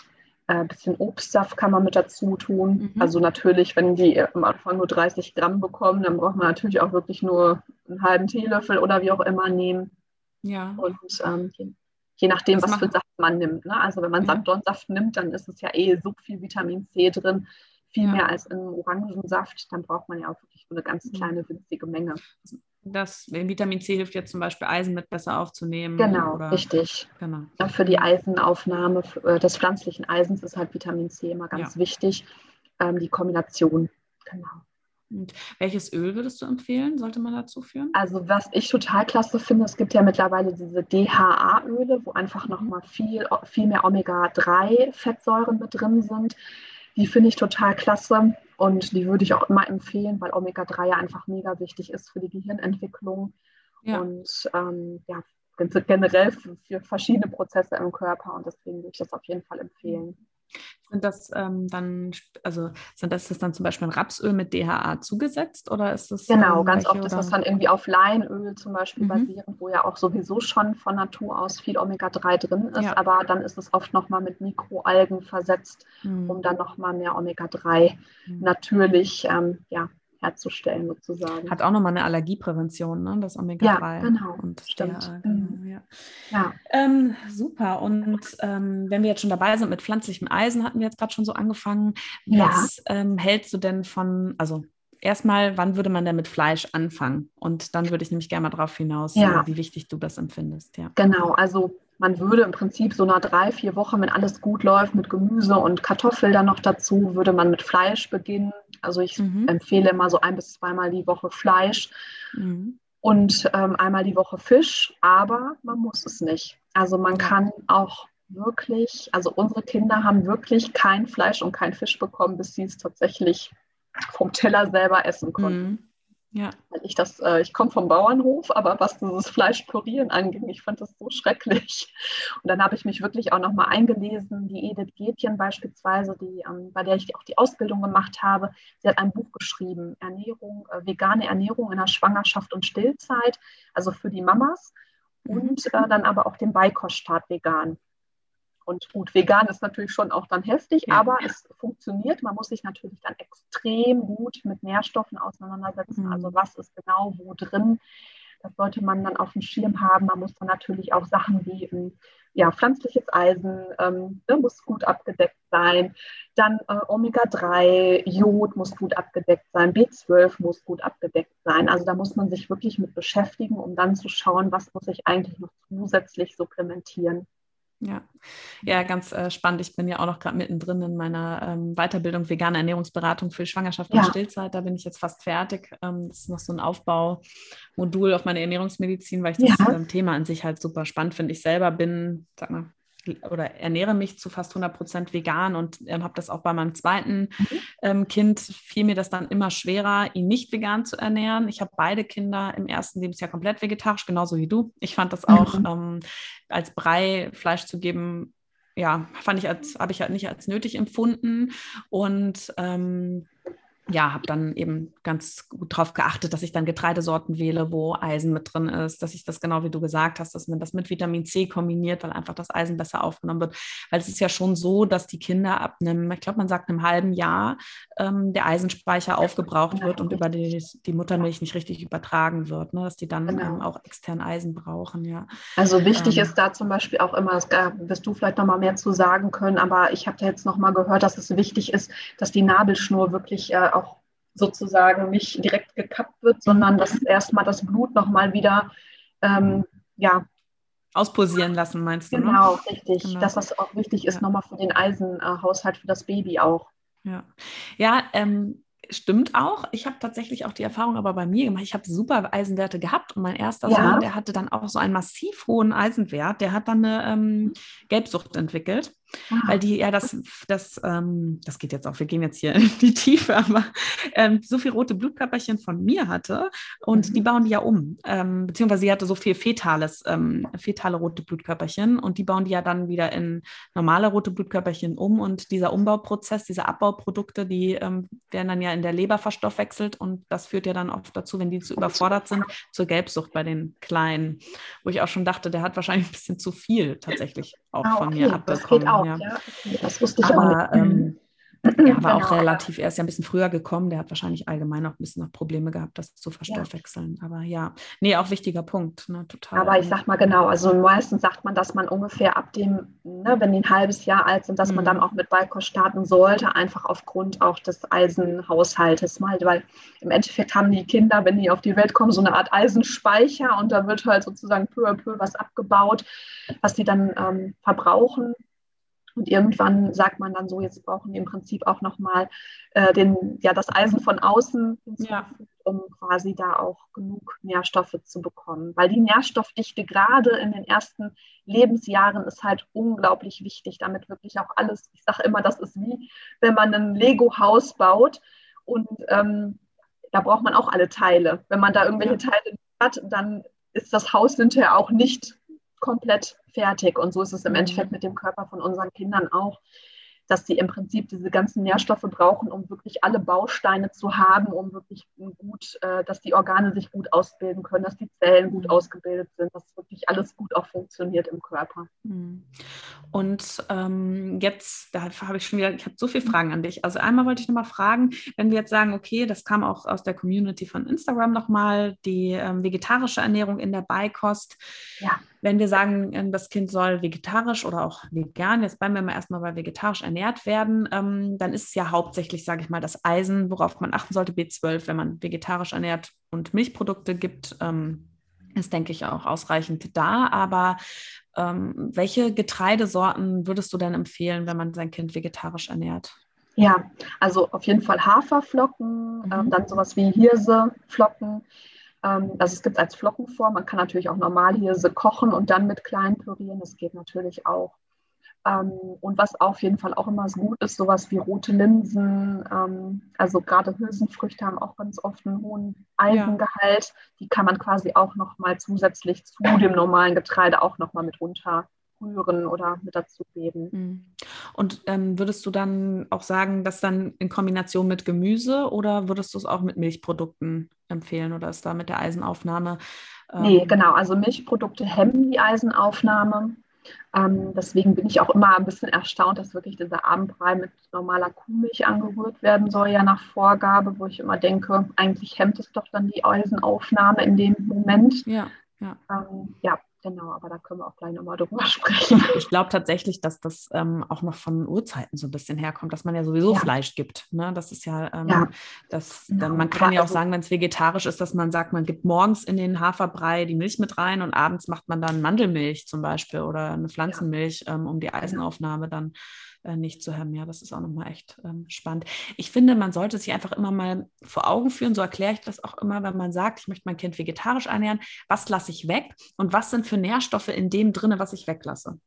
äh, bisschen Obstsaft kann man mit dazu tun. Mhm. Also natürlich, wenn die am Anfang nur 30 Gramm bekommen, dann braucht man natürlich auch wirklich nur einen halben Teelöffel oder wie auch immer nehmen. Ja. Und ähm, je nachdem, was, was für Saft man nimmt. Ne? Also wenn man ja. Sanddornsaft nimmt, dann ist es ja eh so viel Vitamin C drin, viel ja. mehr als in Orangensaft. Dann braucht man ja auch wirklich eine ganz kleine, winzige Menge. Das Vitamin C hilft jetzt zum Beispiel Eisen mit besser aufzunehmen. Genau, oder? richtig. Genau. Ja, für die Eisenaufnahme äh, des pflanzlichen Eisens ist halt Vitamin C immer ganz wichtig. Ähm, die Kombination, genau. Und welches Öl würdest du empfehlen? Sollte man dazu führen? Also was ich total klasse finde, es gibt ja mittlerweile diese DHA-Öle, wo einfach nochmal viel, viel mehr Omega-3-Fettsäuren mit drin sind. Die finde ich total klasse und die würde ich auch immer empfehlen, weil Omega-3 ja einfach mega wichtig ist für die Gehirnentwicklung ja. und ähm, ja, generell für, für verschiedene Prozesse im Körper und deswegen würde ich das auf jeden Fall empfehlen. Sind das ähm, dann, also sind das, das dann zum Beispiel ein Rapsöl mit DHA zugesetzt oder ist das? Genau, ähm, ganz oft oder? ist das dann irgendwie auf Leinöl zum Beispiel mhm. basierend, wo ja auch sowieso schon von Natur aus viel Omega-3 drin ist, ja. aber dann ist es oft nochmal mit Mikroalgen versetzt, mhm. um dann nochmal mehr Omega-3 mhm. natürlich ähm, ja, herzustellen sozusagen. Hat auch nochmal eine Allergieprävention, ne? das Omega-3. Ja, genau. Und Stimmt. Der, genau, mhm. ja. ja. Ähm, super. Und ähm, wenn wir jetzt schon dabei sind mit pflanzlichem Eisen, hatten wir jetzt gerade schon so angefangen. Was ja. ähm, hältst du denn von, also erstmal, wann würde man denn mit Fleisch anfangen? Und dann würde ich nämlich gerne mal darauf hinaus, ja. wie wichtig du das empfindest. Ja. Genau, also man würde im Prinzip so nach drei, vier Wochen, wenn alles gut läuft, mit Gemüse und Kartoffel dann noch dazu, würde man mit Fleisch beginnen. Also ich mhm. empfehle immer so ein bis zweimal die Woche Fleisch mhm. und ähm, einmal die Woche Fisch, aber man muss es nicht. Also man kann auch wirklich, also unsere Kinder haben wirklich kein Fleisch und kein Fisch bekommen, bis sie es tatsächlich vom Teller selber essen konnten. Mhm. Ja. Weil ich das, äh, ich komme vom Bauernhof, aber was dieses Fleischpürieren anging, ich fand das so schrecklich. Und dann habe ich mich wirklich auch nochmal eingelesen, die Edith Gätchen beispielsweise, die, ähm, bei der ich auch die Ausbildung gemacht habe, sie hat ein Buch geschrieben, Ernährung, äh, vegane Ernährung in der Schwangerschaft und Stillzeit, also für die Mamas mhm. und äh, dann aber auch den Beikoststart vegan. Und gut, vegan ist natürlich schon auch dann heftig, ja. aber es funktioniert. Man muss sich natürlich dann extrem gut mit Nährstoffen auseinandersetzen. Mhm. Also was ist genau wo drin? Das sollte man dann auf dem Schirm haben. Man muss dann natürlich auch Sachen wie ähm, ja, pflanzliches Eisen ähm, ne, muss gut abgedeckt sein. Dann äh, Omega-3, Jod muss gut abgedeckt sein, B12 muss gut abgedeckt sein. Also da muss man sich wirklich mit beschäftigen, um dann zu schauen, was muss ich eigentlich noch zusätzlich supplementieren. Ja, ja, ganz äh, spannend. Ich bin ja auch noch gerade mittendrin in meiner ähm, Weiterbildung vegane Ernährungsberatung für Schwangerschaft ja. und Stillzeit. Da bin ich jetzt fast fertig. Ähm, das ist noch so ein Aufbaumodul auf meine Ernährungsmedizin, weil ich das ja. ähm, Thema an sich halt super spannend finde. Ich selber bin, sag mal, oder ernähre mich zu fast 100 Prozent vegan und ähm, habe das auch bei meinem zweiten mhm. ähm, Kind, fiel mir das dann immer schwerer, ihn nicht vegan zu ernähren. Ich habe beide Kinder im ersten Lebensjahr komplett vegetarisch, genauso wie du. Ich fand das auch mhm. ähm, als Brei Fleisch zu geben, ja, fand ich als, habe ich halt nicht als nötig empfunden und ähm, ja, habe dann eben ganz gut darauf geachtet, dass ich dann Getreidesorten wähle, wo Eisen mit drin ist, dass ich das genau wie du gesagt hast, dass man das mit Vitamin C kombiniert, weil einfach das Eisen besser aufgenommen wird. Weil es ist ja schon so, dass die Kinder ab einem, ich glaube, man sagt einem halben Jahr, ähm, der Eisenspeicher aufgebraucht wird und über die, die Muttermilch nicht richtig übertragen wird, ne? dass die dann genau. ähm, auch extern Eisen brauchen. Ja. Also wichtig ähm, ist da zum Beispiel auch immer, das wirst du vielleicht noch mal mehr zu sagen können, aber ich habe da jetzt noch mal gehört, dass es wichtig ist, dass die Nabelschnur wirklich äh, sozusagen nicht direkt gekappt wird, sondern dass erstmal das Blut nochmal wieder ähm, ja, auspulsieren lassen, meinst du? Ne? Genau, ne? richtig. Genau. Dass das auch wichtig ist, ja. nochmal für den Eisenhaushalt für das Baby auch. Ja, ja ähm, Stimmt auch. Ich habe tatsächlich auch die Erfahrung aber bei mir gemacht. Ich habe super Eisenwerte gehabt und mein erster ja. Sohn, der hatte dann auch so einen massiv hohen Eisenwert. Der hat dann eine ähm, Gelbsucht entwickelt. Ah. Weil die, ja, das, das, ähm, das geht jetzt auch, wir gehen jetzt hier in die Tiefe, aber ähm, so viel rote Blutkörperchen von mir hatte und mhm. die bauen die ja um. Ähm, beziehungsweise sie hatte so viel fetales, ähm, fetale rote Blutkörperchen und die bauen die ja dann wieder in normale rote Blutkörperchen um und dieser Umbauprozess, diese Abbauprodukte, die ähm, werden dann ja in der Leber verstoffwechselt und das führt ja dann oft dazu, wenn die zu überfordert sind, zur Gelbsucht bei den Kleinen, wo ich auch schon dachte, der hat wahrscheinlich ein bisschen zu viel tatsächlich auch ah, von okay. mir abbekommen auch, ja. ja. Das wusste ich Aber, auch nicht. Ähm, er war genau. auch relativ, er ist ja ein bisschen früher gekommen, der hat wahrscheinlich allgemein noch ein bisschen noch Probleme gehabt, das zu verstoffwechseln. Ja. Aber ja, nee, auch wichtiger Punkt, ne, total. Aber ich sag mal genau, also meistens sagt man, dass man ungefähr ab dem, ne, wenn die ein halbes Jahr alt sind, dass mhm. man dann auch mit Beikost starten sollte, einfach aufgrund auch des Eisenhaushaltes mal, weil im Endeffekt haben die Kinder, wenn die auf die Welt kommen, so eine Art Eisenspeicher und da wird halt sozusagen peu à peu was abgebaut, was die dann ähm, verbrauchen und irgendwann sagt man dann so, jetzt brauchen wir im Prinzip auch nochmal äh, ja, das Eisen von außen ja. um quasi da auch genug Nährstoffe zu bekommen. Weil die Nährstoffdichte gerade in den ersten Lebensjahren ist halt unglaublich wichtig, damit wirklich auch alles, ich sage immer, das ist wie, wenn man ein Lego-Haus baut und ähm, da braucht man auch alle Teile. Wenn man da irgendwelche ja. Teile hat, dann ist das Haus hinterher auch nicht komplett fertig. Und so ist es im mhm. Endeffekt mit dem Körper von unseren Kindern auch dass sie im Prinzip diese ganzen Nährstoffe brauchen, um wirklich alle Bausteine zu haben, um wirklich gut, äh, dass die Organe sich gut ausbilden können, dass die Zellen gut ausgebildet sind, dass wirklich alles gut auch funktioniert im Körper. Mhm. Und ähm, jetzt, da habe ich schon wieder, ich habe so viele Fragen an dich. Also einmal wollte ich nochmal fragen, wenn wir jetzt sagen, okay, das kam auch aus der Community von Instagram nochmal, die ähm, vegetarische Ernährung in der Beikost. Ja. Wenn wir sagen, ähm, das Kind soll vegetarisch oder auch vegan, jetzt bleiben wir mal erstmal bei vegetarisch ernährt werden, ähm, dann ist es ja hauptsächlich, sage ich mal, das Eisen, worauf man achten sollte, B12, wenn man vegetarisch ernährt und Milchprodukte gibt. Ähm, ist, denke ich, auch ausreichend da. Aber welche Getreidesorten würdest du denn empfehlen, wenn man sein Kind vegetarisch ernährt? Ja, also auf jeden Fall Haferflocken, mhm. dann sowas wie Hirseflocken, ähm, also es gibt es als Flockenform. Man kann natürlich auch normal Hirse kochen und dann mit klein pürieren. Das geht natürlich auch. Ähm, und was auf jeden Fall auch immer so gut ist, sowas wie rote Linsen. Ähm, also gerade Hülsenfrüchte haben auch ganz oft einen hohen Eisengehalt. Ja. Die kann man quasi auch nochmal zusätzlich zu dem normalen Getreide auch nochmal mit runter rühren oder mit dazu geben. Mhm. Und ähm, würdest du dann auch sagen, dass dann in Kombination mit Gemüse oder würdest du es auch mit Milchprodukten empfehlen oder ist da mit der Eisenaufnahme? Ähm nee, genau. Also Milchprodukte hemmen die Eisenaufnahme. Ähm, deswegen bin ich auch immer ein bisschen erstaunt, dass wirklich dieser Abendbrei mit normaler Kuhmilch angerührt werden soll, ja nach Vorgabe, wo ich immer denke, eigentlich hemmt es doch dann die Eisenaufnahme in dem Moment. Ja, ja. Ähm, ja, Genau, aber da können wir auch gleich nochmal drüber sprechen. Ich glaube tatsächlich, dass das ähm, auch noch von Urzeiten so ein bisschen herkommt, dass man ja sowieso ja. Fleisch gibt. Ne? Das ist ja, ähm, ja. Das, genau. dann, man kann ja auch also sagen, wenn es vegetarisch ist, dass man sagt, man gibt morgens in den Haferbrei die Milch mit rein und abends macht man dann Mandelmilch zum Beispiel oder eine Pflanzenmilch, ja. ähm, um die Eisenaufnahme dann äh, nicht zu haben. Ja, das ist auch nochmal echt ähm, spannend. Ich finde, man sollte sich einfach immer mal vor Augen führen, so erkläre ich das auch immer, wenn man sagt, ich möchte mein Kind vegetarisch ernähren, was lasse ich weg und was sind für Nährstoffe in dem drin, was ich weglasse.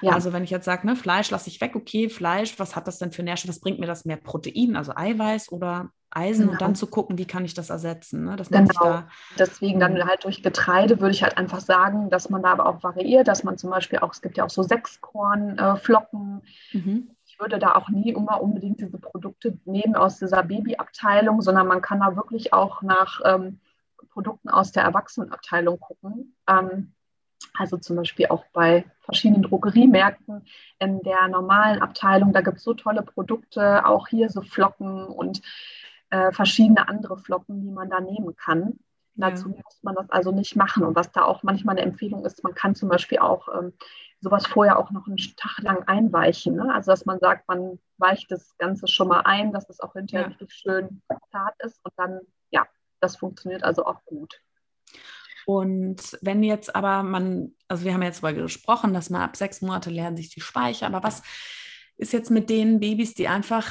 Ja. Also wenn ich jetzt sage, ne, Fleisch lasse ich weg, okay, Fleisch, was hat das denn für Nährstoffe? Was bringt mir das mehr Protein, also Eiweiß oder Eisen genau. und dann zu gucken, wie kann ich das ersetzen. Ne? Dass genau. Da, Deswegen dann halt durch Getreide würde ich halt einfach sagen, dass man da aber auch variiert, dass man zum Beispiel auch, es gibt ja auch so Sechskornflocken. Äh, mhm. Ich würde da auch nie immer unbedingt diese Produkte nehmen aus dieser Babyabteilung, sondern man kann da wirklich auch nach ähm, Produkten aus der Erwachsenenabteilung gucken. Ähm, also zum Beispiel auch bei verschiedenen Drogeriemärkten in der normalen Abteilung, da gibt es so tolle Produkte, auch hier so Flocken und äh, verschiedene andere Flocken, die man da nehmen kann. Ja. Dazu muss man das also nicht machen. Und was da auch manchmal eine Empfehlung ist, man kann zum Beispiel auch ähm, sowas vorher auch noch einen Tag lang einweichen. Ne? Also dass man sagt, man weicht das Ganze schon mal ein, dass es auch hinterher ja. richtig schön zart ist und dann, ja, das funktioniert also auch gut. Und wenn jetzt aber man, also wir haben jetzt darüber gesprochen, dass man ab sechs Monate lernen sich die Speicher, aber was ist jetzt mit den Babys, die einfach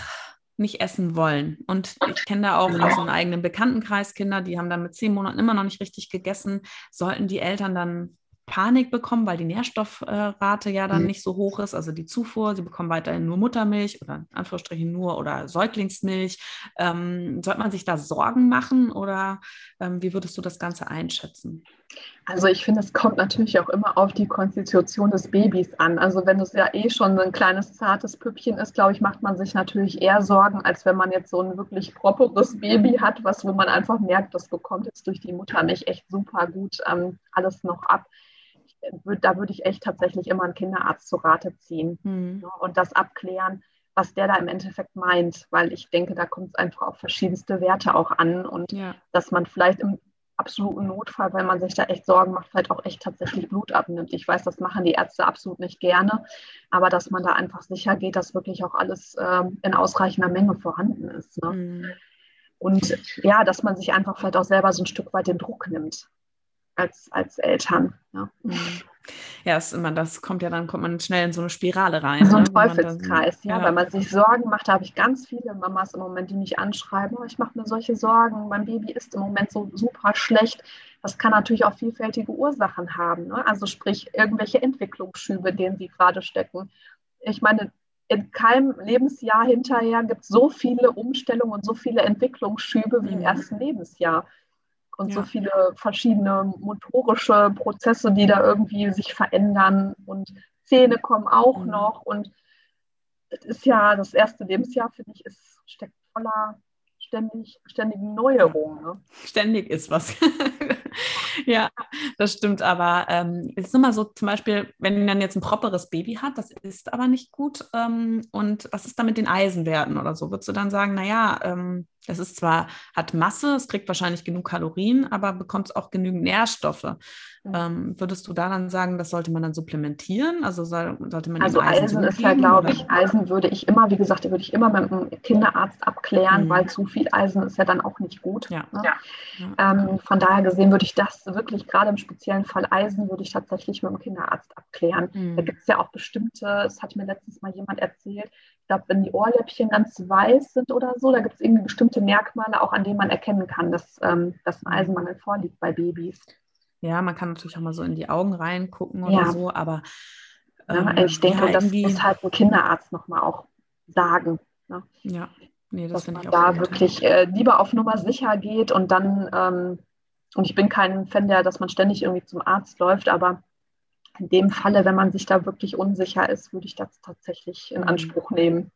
nicht essen wollen? Und ich kenne da auch aus einem eigenen Bekanntenkreis Kinder, die haben dann mit zehn Monaten immer noch nicht richtig gegessen. Sollten die Eltern dann Panik bekommen, weil die Nährstoffrate ja dann mhm. nicht so hoch ist, also die Zufuhr. Sie bekommen weiterhin nur Muttermilch oder in Anführungsstrichen nur oder Säuglingsmilch. Ähm, sollte man sich da Sorgen machen oder ähm, wie würdest du das Ganze einschätzen? Also ich finde, es kommt natürlich auch immer auf die Konstitution des Babys an. Also wenn es ja eh schon ein kleines zartes Püppchen ist, glaube ich, macht man sich natürlich eher Sorgen, als wenn man jetzt so ein wirklich properes Baby hat, was wo man einfach merkt, das bekommt jetzt durch die Muttermilch echt super gut ähm, alles noch ab da würde ich echt tatsächlich immer einen Kinderarzt zu Rate ziehen mhm. und das abklären, was der da im Endeffekt meint, weil ich denke, da kommt es einfach auf verschiedenste Werte auch an und ja. dass man vielleicht im absoluten Notfall, weil man sich da echt Sorgen macht, vielleicht auch echt tatsächlich Blut abnimmt. Ich weiß, das machen die Ärzte absolut nicht gerne, aber dass man da einfach sicher geht, dass wirklich auch alles ähm, in ausreichender Menge vorhanden ist. Ne? Mhm. Und ja, dass man sich einfach vielleicht auch selber so ein Stück weit den Druck nimmt als, als Eltern. Ja. Mhm. Ja, ist immer, das kommt ja dann, kommt man schnell in so eine Spirale rein. So ein ne? Teufelskreis, dann, ja, ja. Wenn man sich Sorgen macht, da habe ich ganz viele Mamas im Moment, die mich anschreiben, oh, ich mache mir solche Sorgen, mein Baby ist im Moment so super schlecht. Das kann natürlich auch vielfältige Ursachen haben. Ne? Also sprich, irgendwelche Entwicklungsschübe, in denen sie gerade stecken. Ich meine, in keinem Lebensjahr hinterher gibt es so viele Umstellungen und so viele Entwicklungsschübe wie im mhm. ersten Lebensjahr und ja. so viele verschiedene motorische Prozesse, die da irgendwie sich verändern und Zähne kommen auch mhm. noch und das ist ja das erste Lebensjahr, finde ich, ist, steckt voller ständig, ständigen Neuerungen. Ne? Ständig ist was. ja, das stimmt. Aber ähm, es ist immer so, zum Beispiel, wenn man jetzt ein properes Baby hat, das ist aber nicht gut. Ähm, und was ist da mit den Eisenwerten oder so? Würdest du dann sagen, naja, ähm, es ist zwar, hat Masse, es kriegt wahrscheinlich genug Kalorien, aber bekommt es auch genügend Nährstoffe. Mhm. Ähm, würdest du da dann sagen, das sollte man dann supplementieren? Also soll, sollte man Also Eisen, Eisen ist ja, glaube ich, Eisen würde ich immer, wie gesagt, würde ich immer mit einem Kinderarzt abklären, mhm. weil zu viel Eisen ist ja dann auch nicht gut. Ja. Ne? ja. Ähm, von daher gesehen würde ich das wirklich, gerade im speziellen Fall Eisen, würde ich tatsächlich mit dem Kinderarzt abklären. Mhm. Da gibt es ja auch bestimmte, das hat mir letztens mal jemand erzählt, ich glaube, wenn die Ohrläppchen ganz weiß sind oder so, da gibt es irgendwie bestimmte Merkmale, auch an denen man erkennen kann, dass, ähm, dass ein Eisenmangel vorliegt bei Babys. Ja, man kann natürlich auch mal so in die Augen reingucken oder ja. so, aber Ja, ähm, ich denke, ja, das muss halt ein Kinderarzt nochmal auch sagen. Ne? Ja, nee, das finde ich auch. Da wirklich äh, lieber auf Nummer sicher geht und dann, ähm, und ich bin kein Fan der, dass man ständig irgendwie zum Arzt läuft, aber in dem Falle, wenn man sich da wirklich unsicher ist, würde ich das tatsächlich in mhm. Anspruch nehmen.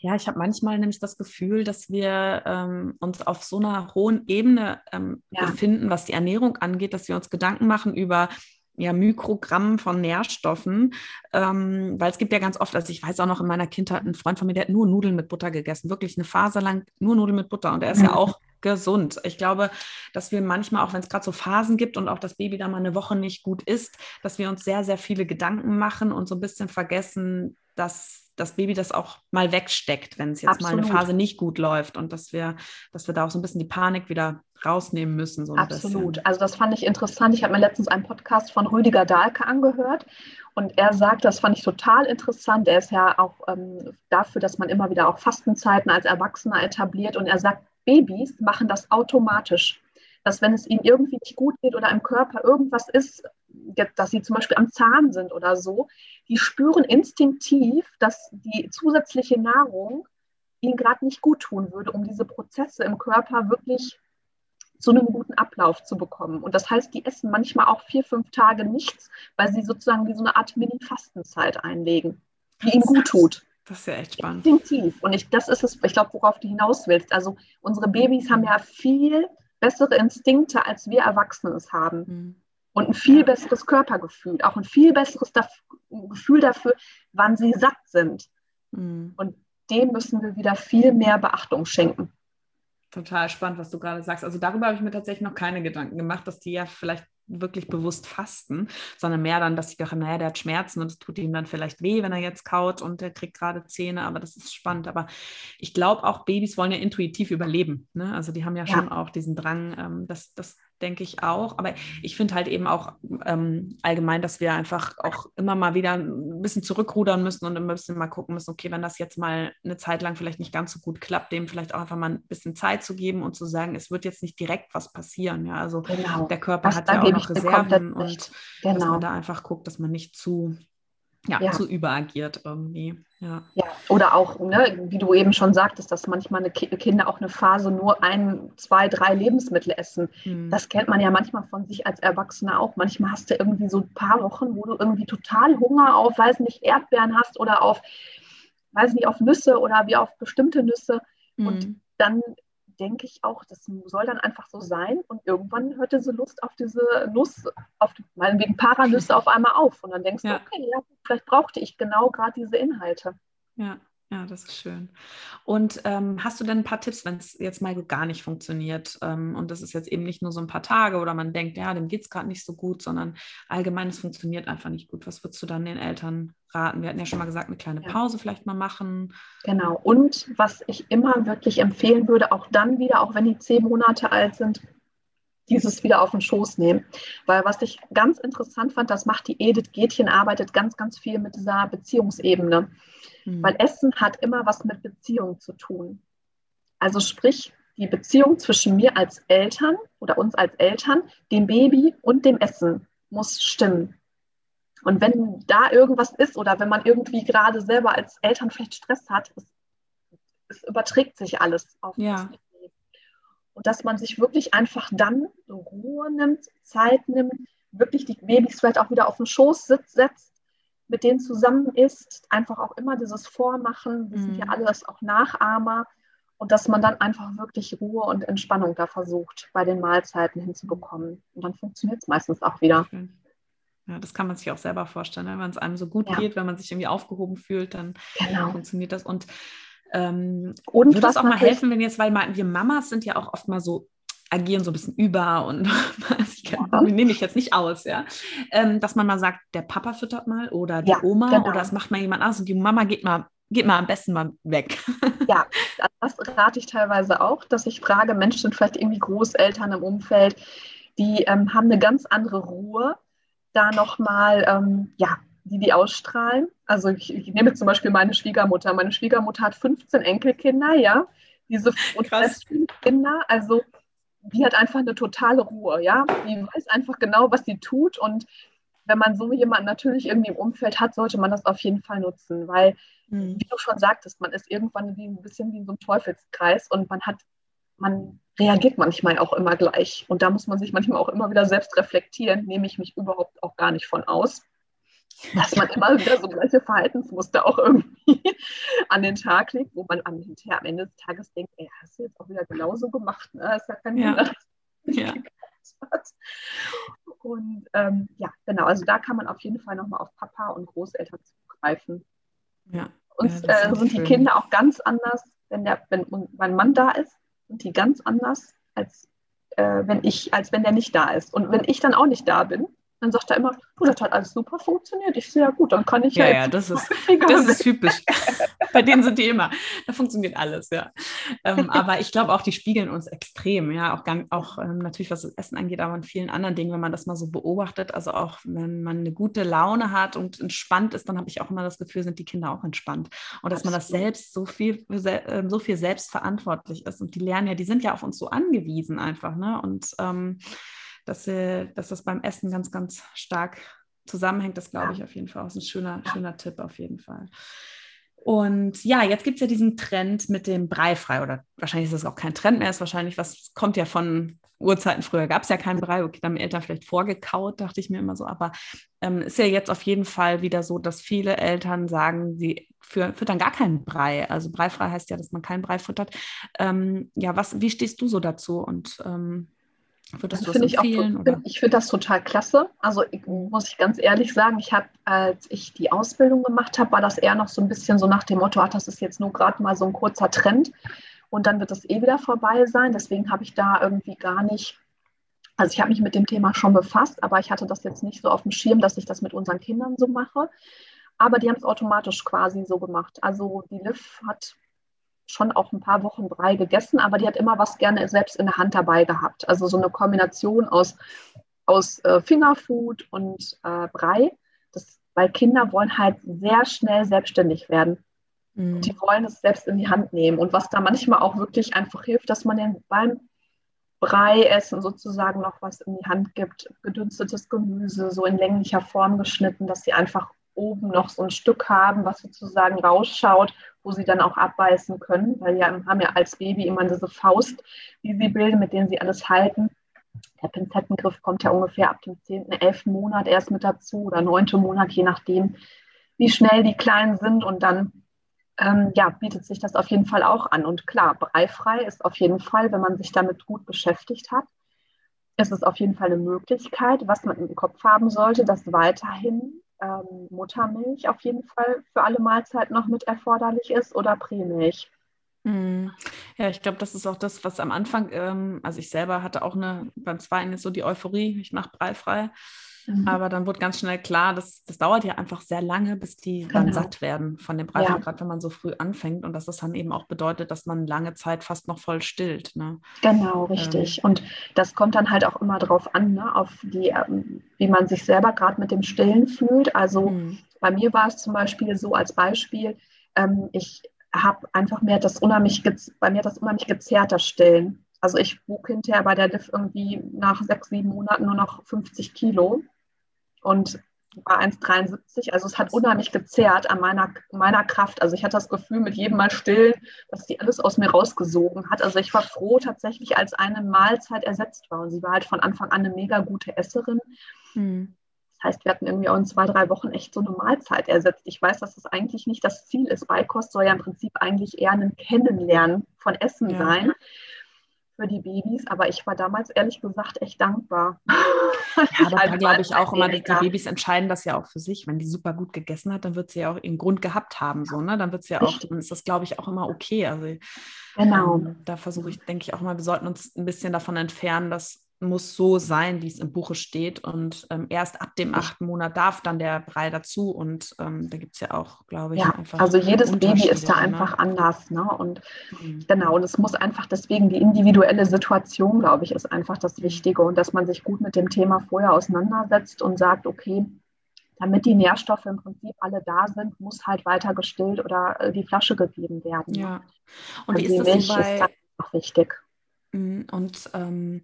Ja, ich habe manchmal nämlich das Gefühl, dass wir ähm, uns auf so einer hohen Ebene ähm, ja. befinden, was die Ernährung angeht, dass wir uns Gedanken machen über ja, Mikrogramm von Nährstoffen, ähm, weil es gibt ja ganz oft, also ich weiß auch noch in meiner Kindheit, ein Freund von mir, der hat nur Nudeln mit Butter gegessen, wirklich eine Phase lang nur Nudeln mit Butter und er ist mhm. ja auch gesund. Ich glaube, dass wir manchmal, auch wenn es gerade so Phasen gibt und auch das Baby da mal eine Woche nicht gut isst, dass wir uns sehr, sehr viele Gedanken machen und so ein bisschen vergessen, dass das Baby das auch mal wegsteckt, wenn es jetzt Absolut. mal eine Phase nicht gut läuft und dass wir, dass wir da auch so ein bisschen die Panik wieder rausnehmen müssen. So Absolut. Bisschen. Also das fand ich interessant. Ich habe mir letztens einen Podcast von Rüdiger Dahlke angehört und er sagt, das fand ich total interessant. Er ist ja auch ähm, dafür, dass man immer wieder auch Fastenzeiten als Erwachsener etabliert und er sagt, Babys machen das automatisch dass wenn es ihnen irgendwie nicht gut geht oder im Körper irgendwas ist, dass sie zum Beispiel am Zahn sind oder so, die spüren instinktiv, dass die zusätzliche Nahrung ihnen gerade nicht gut tun würde, um diese Prozesse im Körper wirklich zu einem guten Ablauf zu bekommen. Und das heißt, die essen manchmal auch vier, fünf Tage nichts, weil sie sozusagen wie so eine Art Mini-Fastenzeit einlegen, die ihnen gut tut. Das ist ja echt spannend. Instinktiv. Und ich, das ist es, ich glaube, worauf du hinaus willst. Also unsere Babys haben ja viel bessere Instinkte, als wir Erwachsene es haben. Mhm. Und ein viel besseres Körpergefühl, auch ein viel besseres Gefühl dafür, wann sie satt sind. Mhm. Und dem müssen wir wieder viel mehr Beachtung schenken. Total spannend, was du gerade sagst. Also darüber habe ich mir tatsächlich noch keine Gedanken gemacht, dass die ja vielleicht wirklich bewusst fasten, sondern mehr dann, dass ich dachte, naja, der hat Schmerzen und es tut ihm dann vielleicht weh, wenn er jetzt kaut und der kriegt gerade Zähne, aber das ist spannend. Aber ich glaube auch, Babys wollen ja intuitiv überleben. Ne? Also die haben ja, ja. schon auch diesen Drang, ähm, dass, dass denke ich auch. Aber ich finde halt eben auch ähm, allgemein, dass wir einfach auch immer mal wieder ein bisschen zurückrudern müssen und ein bisschen mal gucken müssen, okay, wenn das jetzt mal eine Zeit lang vielleicht nicht ganz so gut klappt, dem vielleicht auch einfach mal ein bisschen Zeit zu geben und zu sagen, es wird jetzt nicht direkt was passieren. Ja, also genau. der Körper das hat ja auch noch Reserven und genau. dass man da einfach guckt, dass man nicht zu ja, ja. zu überagiert irgendwie. Ja. ja, oder auch, ne, wie du eben schon sagtest, dass manchmal eine Ki Kinder auch eine Phase nur ein, zwei, drei Lebensmittel essen. Mhm. Das kennt man ja manchmal von sich als Erwachsener auch. Manchmal hast du irgendwie so ein paar Wochen, wo du irgendwie total Hunger auf, weiß nicht, Erdbeeren hast oder auf, weiß nicht, auf Nüsse oder wie auf bestimmte Nüsse. Mhm. Und dann denke ich auch, das soll dann einfach so sein. Und irgendwann hört diese Lust auf diese Nuss, auf meinetwegen Paranüsse auf einmal auf. Und dann denkst ja. du, okay, ja, vielleicht brauchte ich genau gerade diese Inhalte. Ja. Ja, das ist schön. Und ähm, hast du denn ein paar Tipps, wenn es jetzt mal gar nicht funktioniert? Ähm, und das ist jetzt eben nicht nur so ein paar Tage oder man denkt, ja, dem geht es gerade nicht so gut, sondern allgemein, es funktioniert einfach nicht gut. Was würdest du dann den Eltern raten? Wir hatten ja schon mal gesagt, eine kleine Pause vielleicht mal machen. Genau. Und was ich immer wirklich empfehlen würde, auch dann wieder, auch wenn die zehn Monate alt sind, dieses wieder auf den Schoß nehmen. Weil was ich ganz interessant fand, das macht die Edith Gätchen, arbeitet ganz, ganz viel mit dieser Beziehungsebene. Mhm. Weil Essen hat immer was mit Beziehung zu tun. Also sprich, die Beziehung zwischen mir als Eltern oder uns als Eltern, dem Baby und dem Essen muss stimmen. Und wenn da irgendwas ist oder wenn man irgendwie gerade selber als Eltern vielleicht Stress hat, es, es überträgt sich alles auf ja. das und dass man sich wirklich einfach dann Ruhe nimmt, Zeit nimmt, wirklich die Babys vielleicht auch wieder auf den Schoß sitzt, setzt, mit denen zusammen ist, einfach auch immer dieses Vormachen, wir mhm. sind ja mhm. alles auch Nachahmer und dass man dann einfach wirklich Ruhe und Entspannung da versucht, bei den Mahlzeiten hinzubekommen. Und dann funktioniert es meistens auch wieder. Ja, das kann man sich auch selber vorstellen. Ne? Wenn es einem so gut ja. geht, wenn man sich irgendwie aufgehoben fühlt, dann genau. funktioniert das. Und ähm, und würde es auch mal helfen, wenn jetzt, weil wir Mamas sind ja auch oft mal so agieren so ein bisschen über und ja. nehme ich jetzt nicht aus, ja. Ähm, dass man mal sagt, der Papa füttert mal oder die ja, Oma genau. oder das macht mal jemand aus und die Mama geht mal, geht mal am besten mal weg. Ja, das rate ich teilweise auch, dass ich frage, Menschen sind vielleicht irgendwie Großeltern im Umfeld, die ähm, haben eine ganz andere Ruhe, da nochmal, ähm, ja, die die ausstrahlen. Also ich, ich, nehme zum Beispiel meine Schwiegermutter. Meine Schwiegermutter hat 15 Enkelkinder, ja. Diese Kinder, also die hat einfach eine totale Ruhe, ja. Die weiß einfach genau, was sie tut und wenn man so jemanden natürlich irgendwie im Umfeld hat, sollte man das auf jeden Fall nutzen, weil, mhm. wie du schon sagtest, man ist irgendwann wie ein bisschen wie in so einem Teufelskreis und man hat, man reagiert manchmal auch immer gleich. Und da muss man sich manchmal auch immer wieder selbst reflektieren, nehme ich mich überhaupt auch gar nicht von aus dass man immer wieder so gleiche Verhaltensmuster auch irgendwie an den Tag legt, wo man am, hinterher, am Ende des Tages denkt, ey, hast du jetzt auch wieder genauso gemacht? Ne? Das ist ja kein ja. Wunder, ja. Und ähm, ja, genau, also da kann man auf jeden Fall nochmal auf Papa und Großeltern zugreifen. Ja. Und ja, äh, sind die Kinder auch ganz anders, wenn, der, wenn mein Mann da ist, sind die ganz anders, als, äh, wenn ich, als wenn der nicht da ist. Und wenn ich dann auch nicht da bin, dann sagt er immer, du, das hat alles super funktioniert. Ich sehe ja gut, dann kann ich ja. Ja, ja das, ist, das ist typisch. Bei denen sind die immer. Da funktioniert alles, ja. Ähm, aber ich glaube auch, die spiegeln uns extrem, ja, auch, gang, auch ähm, natürlich, was das Essen angeht, aber in vielen anderen Dingen, wenn man das mal so beobachtet. Also auch wenn man eine gute Laune hat und entspannt ist, dann habe ich auch immer das Gefühl, sind die Kinder auch entspannt. Und dass man das selbst so viel, ähm, so viel selbstverantwortlich ist. Und die lernen ja, die sind ja auf uns so angewiesen einfach, ne? Und ähm, dass, sie, dass das beim Essen ganz, ganz stark zusammenhängt. Das glaube ich auf jeden Fall. Das ist ein schöner, schöner Tipp auf jeden Fall. Und ja, jetzt gibt es ja diesen Trend mit dem Brei frei oder wahrscheinlich ist es auch kein Trend mehr, ist wahrscheinlich was, kommt ja von Urzeiten früher, gab es ja keinen Brei, okay, da haben Eltern vielleicht vorgekaut, dachte ich mir immer so, aber ähm, ist ja jetzt auf jeden Fall wieder so, dass viele Eltern sagen, sie für, füttern gar keinen Brei. Also breifrei heißt ja, dass man keinen Brei füttert. Ähm, ja, was, wie stehst du so dazu und ähm, Würdest das finde ich auch, ich finde das total klasse. Also ich, muss ich ganz ehrlich sagen, ich habe, als ich die Ausbildung gemacht habe, war das eher noch so ein bisschen so nach dem Motto, ach, das ist jetzt nur gerade mal so ein kurzer Trend und dann wird das eh wieder vorbei sein. Deswegen habe ich da irgendwie gar nicht, also ich habe mich mit dem Thema schon befasst, aber ich hatte das jetzt nicht so auf dem Schirm, dass ich das mit unseren Kindern so mache. Aber die haben es automatisch quasi so gemacht. Also die Liv hat schon auch ein paar Wochen Brei gegessen, aber die hat immer was gerne selbst in der Hand dabei gehabt. Also so eine Kombination aus, aus äh, Fingerfood und äh, Brei. Das, weil Kinder wollen halt sehr schnell selbstständig werden. Mhm. Die wollen es selbst in die Hand nehmen. Und was da manchmal auch wirklich einfach hilft, dass man den beim Brei essen sozusagen noch was in die Hand gibt. Gedünstetes Gemüse, so in länglicher Form geschnitten, dass sie einfach oben noch so ein Stück haben, was sozusagen rausschaut, wo sie dann auch abbeißen können, weil die haben ja als Baby immer diese Faust, die sie bilden, mit denen sie alles halten. Der Pinzettengriff kommt ja ungefähr ab dem 10., 11. Monat erst mit dazu oder 9. Monat, je nachdem, wie schnell die Kleinen sind. Und dann ähm, ja, bietet sich das auf jeden Fall auch an. Und klar, breifrei ist auf jeden Fall, wenn man sich damit gut beschäftigt hat, ist es auf jeden Fall eine Möglichkeit. Was man im Kopf haben sollte, dass weiterhin ähm, Muttermilch auf jeden Fall für alle Mahlzeiten noch mit erforderlich ist oder Prämilch. Mhm. Ja, ich glaube, das ist auch das, was am Anfang, ähm, also ich selber hatte auch eine, beim zweiten ist so die Euphorie, ich mache breifrei. Mhm. Aber dann wurde ganz schnell klar, dass das dauert ja einfach sehr lange, bis die genau. dann satt werden von dem Brei, ja. gerade wenn man so früh anfängt. Und dass das dann eben auch bedeutet, dass man lange Zeit fast noch voll stillt. Ne? Genau, richtig. Ähm. Und das kommt dann halt auch immer darauf an, ne? auf die, ähm, wie man sich selber gerade mit dem Stillen fühlt. Also mhm. bei mir war es zum Beispiel so als Beispiel, ähm, ich habe einfach mehr das unheimlich, bei mir das unheimlich gezerrter Stillen. Also ich wog hinterher bei der Diff irgendwie nach sechs, sieben Monaten nur noch 50 Kilo und war 1,73. Also es hat unheimlich gezerrt an meiner, meiner Kraft. Also ich hatte das Gefühl, mit jedem Mal stillen, dass die alles aus mir rausgesogen hat. Also ich war froh tatsächlich, als eine Mahlzeit ersetzt war. Und sie war halt von Anfang an eine mega gute Esserin. Hm. Das heißt, wir hatten irgendwie auch in zwei, drei Wochen echt so eine Mahlzeit ersetzt. Ich weiß, dass das eigentlich nicht das Ziel ist. Beikost soll ja im Prinzip eigentlich eher ein Kennenlernen von Essen ja. sein für die Babys, aber ich war damals ehrlich gesagt echt dankbar. Ja, aber da glaube ich auch immer, die, die, Babys entscheiden das ja auch für sich. Wenn die super gut gegessen hat, dann wird sie ja auch ihren Grund gehabt haben, so, ne? Dann wird sie ja auch, dann ist das, glaube ich, auch immer okay. Also genau. Ähm, da versuche ich, denke ich auch mal, wir sollten uns ein bisschen davon entfernen, dass muss so sein, wie es im Buche steht. Und ähm, erst ab dem achten Monat darf dann der Brei dazu. Und ähm, da gibt es ja auch, glaube ich, ja, einfach. Also jedes Baby ist da ne? einfach anders. Ne? Und mhm. genau, und es muss einfach deswegen die individuelle Situation, glaube ich, ist einfach das Wichtige. Und dass man sich gut mit dem Thema vorher auseinandersetzt und sagt, okay, damit die Nährstoffe im Prinzip alle da sind, muss halt weiter gestillt oder äh, die Flasche gegeben werden. Ja. Und, und wie ist das Milch bei... ist auch wichtig. Mhm, und ähm,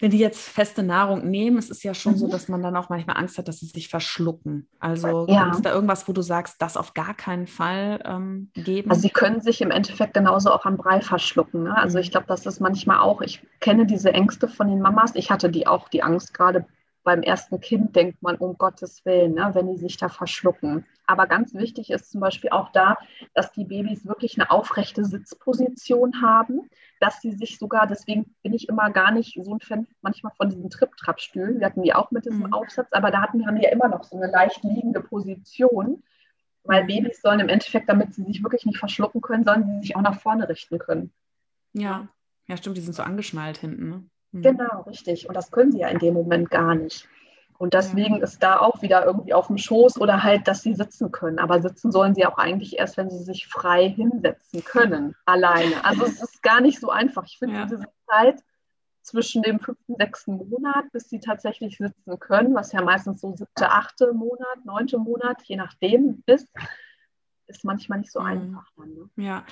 wenn die jetzt feste Nahrung nehmen, es ist ja schon mhm. so, dass man dann auch manchmal Angst hat, dass sie sich verschlucken. Also ja. gibt es da irgendwas, wo du sagst, das auf gar keinen Fall ähm, geben? Also sie können sich im Endeffekt genauso auch am Brei verschlucken. Ne? Also mhm. ich glaube, das ist manchmal auch, ich kenne diese Ängste von den Mamas. Ich hatte die auch, die Angst gerade beim ersten Kind denkt man, um Gottes Willen, ne, wenn die sich da verschlucken. Aber ganz wichtig ist zum Beispiel auch da, dass die Babys wirklich eine aufrechte Sitzposition haben, dass sie sich sogar, deswegen bin ich immer gar nicht so ein Fan manchmal von diesen Trip-Trap-Stühlen. Wir hatten die auch mit diesem mhm. Aufsatz, aber da hatten, haben die ja immer noch so eine leicht liegende Position, weil Babys sollen im Endeffekt, damit sie sich wirklich nicht verschlucken können, sollen sie sich auch nach vorne richten können. Ja, ja, stimmt, die sind so angeschnallt hinten. Ne? Mhm. Genau, richtig. Und das können sie ja in dem Moment gar nicht. Und deswegen ist da auch wieder irgendwie auf dem Schoß oder halt, dass sie sitzen können. Aber sitzen sollen sie auch eigentlich erst, wenn sie sich frei hinsetzen können, alleine. Also es ist gar nicht so einfach. Ich finde ja. diese Zeit zwischen dem fünften, sechsten Monat, bis sie tatsächlich sitzen können, was ja meistens so siebte, achte Monat, neunte Monat, je nachdem ist, ist manchmal nicht so mhm. einfach. Dann, ne? Ja,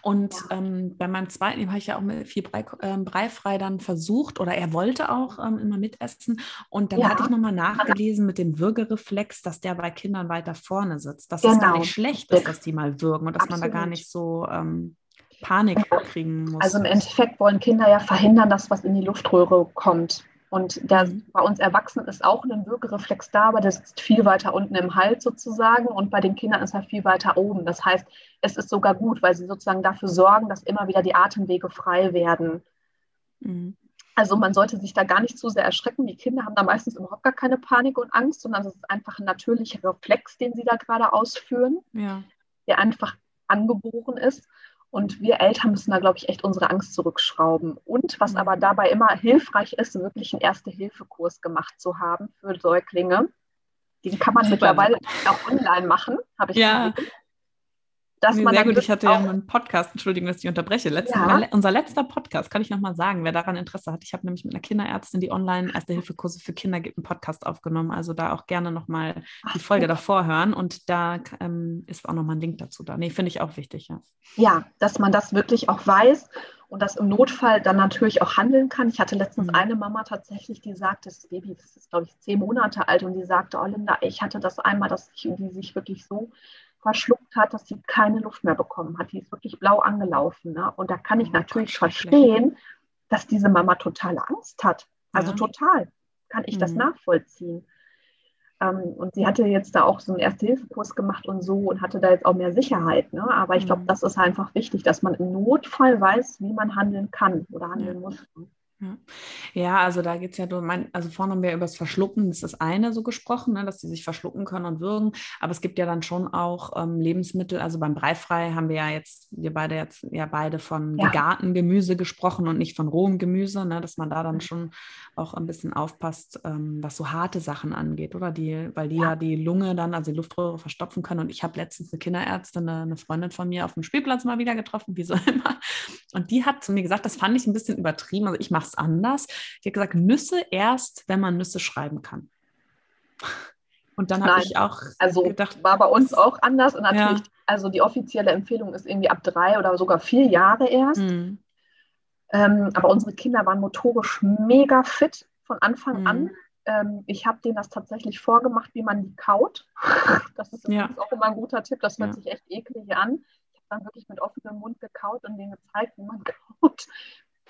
und ja. Ähm, bei meinem zweiten habe ich ja auch mit viel Brei, äh, Breifrei dann versucht oder er wollte auch ähm, immer mitessen. Und dann ja. hatte ich nochmal nachgelesen mit dem Würgereflex, dass der bei Kindern weiter vorne sitzt. Dass genau. es gar nicht schlecht ist, dass die mal würgen und dass Absolut. man da gar nicht so ähm, Panik kriegen muss. Also im Endeffekt wollen Kinder ja verhindern, dass was in die Luftröhre kommt. Und mhm. bei uns Erwachsenen ist auch ein Würgereflex da, aber der sitzt viel weiter unten im Hals sozusagen und bei den Kindern ist er viel weiter oben. Das heißt, es ist sogar gut, weil sie sozusagen dafür sorgen, dass immer wieder die Atemwege frei werden. Mhm. Also man sollte sich da gar nicht zu sehr erschrecken. Die Kinder haben da meistens überhaupt gar keine Panik und Angst, sondern es ist einfach ein natürlicher Reflex, den sie da gerade ausführen, ja. der einfach angeboren ist. Und wir Eltern müssen da, glaube ich, echt unsere Angst zurückschrauben. Und was aber dabei immer hilfreich ist, wirklich einen Erste-Hilfe-Kurs gemacht zu haben für Säuglinge. Den kann man Super. mittlerweile auch online machen, habe ich ja. gesehen dass nee, man. Sehr gut, ich hatte ja einen Podcast, Entschuldigung, dass ich unterbreche. Letzten, ja. Unser letzter Podcast, kann ich nochmal sagen, wer daran Interesse hat. Ich habe nämlich mit einer Kinderärztin, die online Erste-Hilfe-Kurse für Kinder gibt, einen Podcast aufgenommen. Also da auch gerne nochmal die Folge Ach, davor hören. Und da ähm, ist auch nochmal ein Link dazu da. Nee, finde ich auch wichtig, ja. Ja, dass man das wirklich auch weiß und das im Notfall dann natürlich auch handeln kann. Ich hatte letztens mhm. eine Mama tatsächlich, die sagte, das Baby das ist, glaube ich, zehn Monate alt und die sagte, oh Linda, ich hatte das einmal, dass ich, die sich wirklich so verschluckt hat, dass sie keine Luft mehr bekommen hat. Die ist wirklich blau angelaufen. Ne? Und da kann ich oh, natürlich verstehen, dass diese Mama totale Angst hat. Also ja. total kann ich mhm. das nachvollziehen. Ähm, und sie hatte jetzt da auch so einen Erste-Hilfe-Kurs gemacht und so und hatte da jetzt auch mehr Sicherheit. Ne? Aber ich glaube, mhm. das ist einfach wichtig, dass man im Notfall weiß, wie man handeln kann oder handeln ja. muss. Ja. also da geht es ja, mein, also vorhin haben wir über das Verschlucken, das ist das eine so gesprochen, ne, dass sie sich verschlucken können und würgen, aber es gibt ja dann schon auch ähm, Lebensmittel, also beim Breifrei haben wir ja jetzt, wir beide jetzt ja beide von ja. Gartengemüse gesprochen und nicht von rohem Gemüse, ne, dass man da dann schon auch ein bisschen aufpasst, ähm, was so harte Sachen angeht, oder? Die, weil die ja. ja die Lunge dann, also die Luftröhre verstopfen können und ich habe letztens eine Kinderärztin, eine, eine Freundin von mir auf dem Spielplatz mal wieder getroffen, wie so immer, und die hat zu mir gesagt, das fand ich ein bisschen übertrieben, also ich mache es anders. Die hat gesagt, Nüsse erst, wenn man Nüsse schreiben kann. Und dann habe ich auch also gedacht, war bei uns auch anders und natürlich, ja. also die offizielle Empfehlung ist irgendwie ab drei oder sogar vier Jahre erst. Mhm. Ähm, aber unsere Kinder waren motorisch mega fit von Anfang mhm. an. Ähm, ich habe denen das tatsächlich vorgemacht, wie man die kaut. Das ist ja. auch immer ein guter Tipp. Das hört ja. sich echt eklig an. Dann wirklich mit offenem Mund gekaut und denen gezeigt, wie man kaut.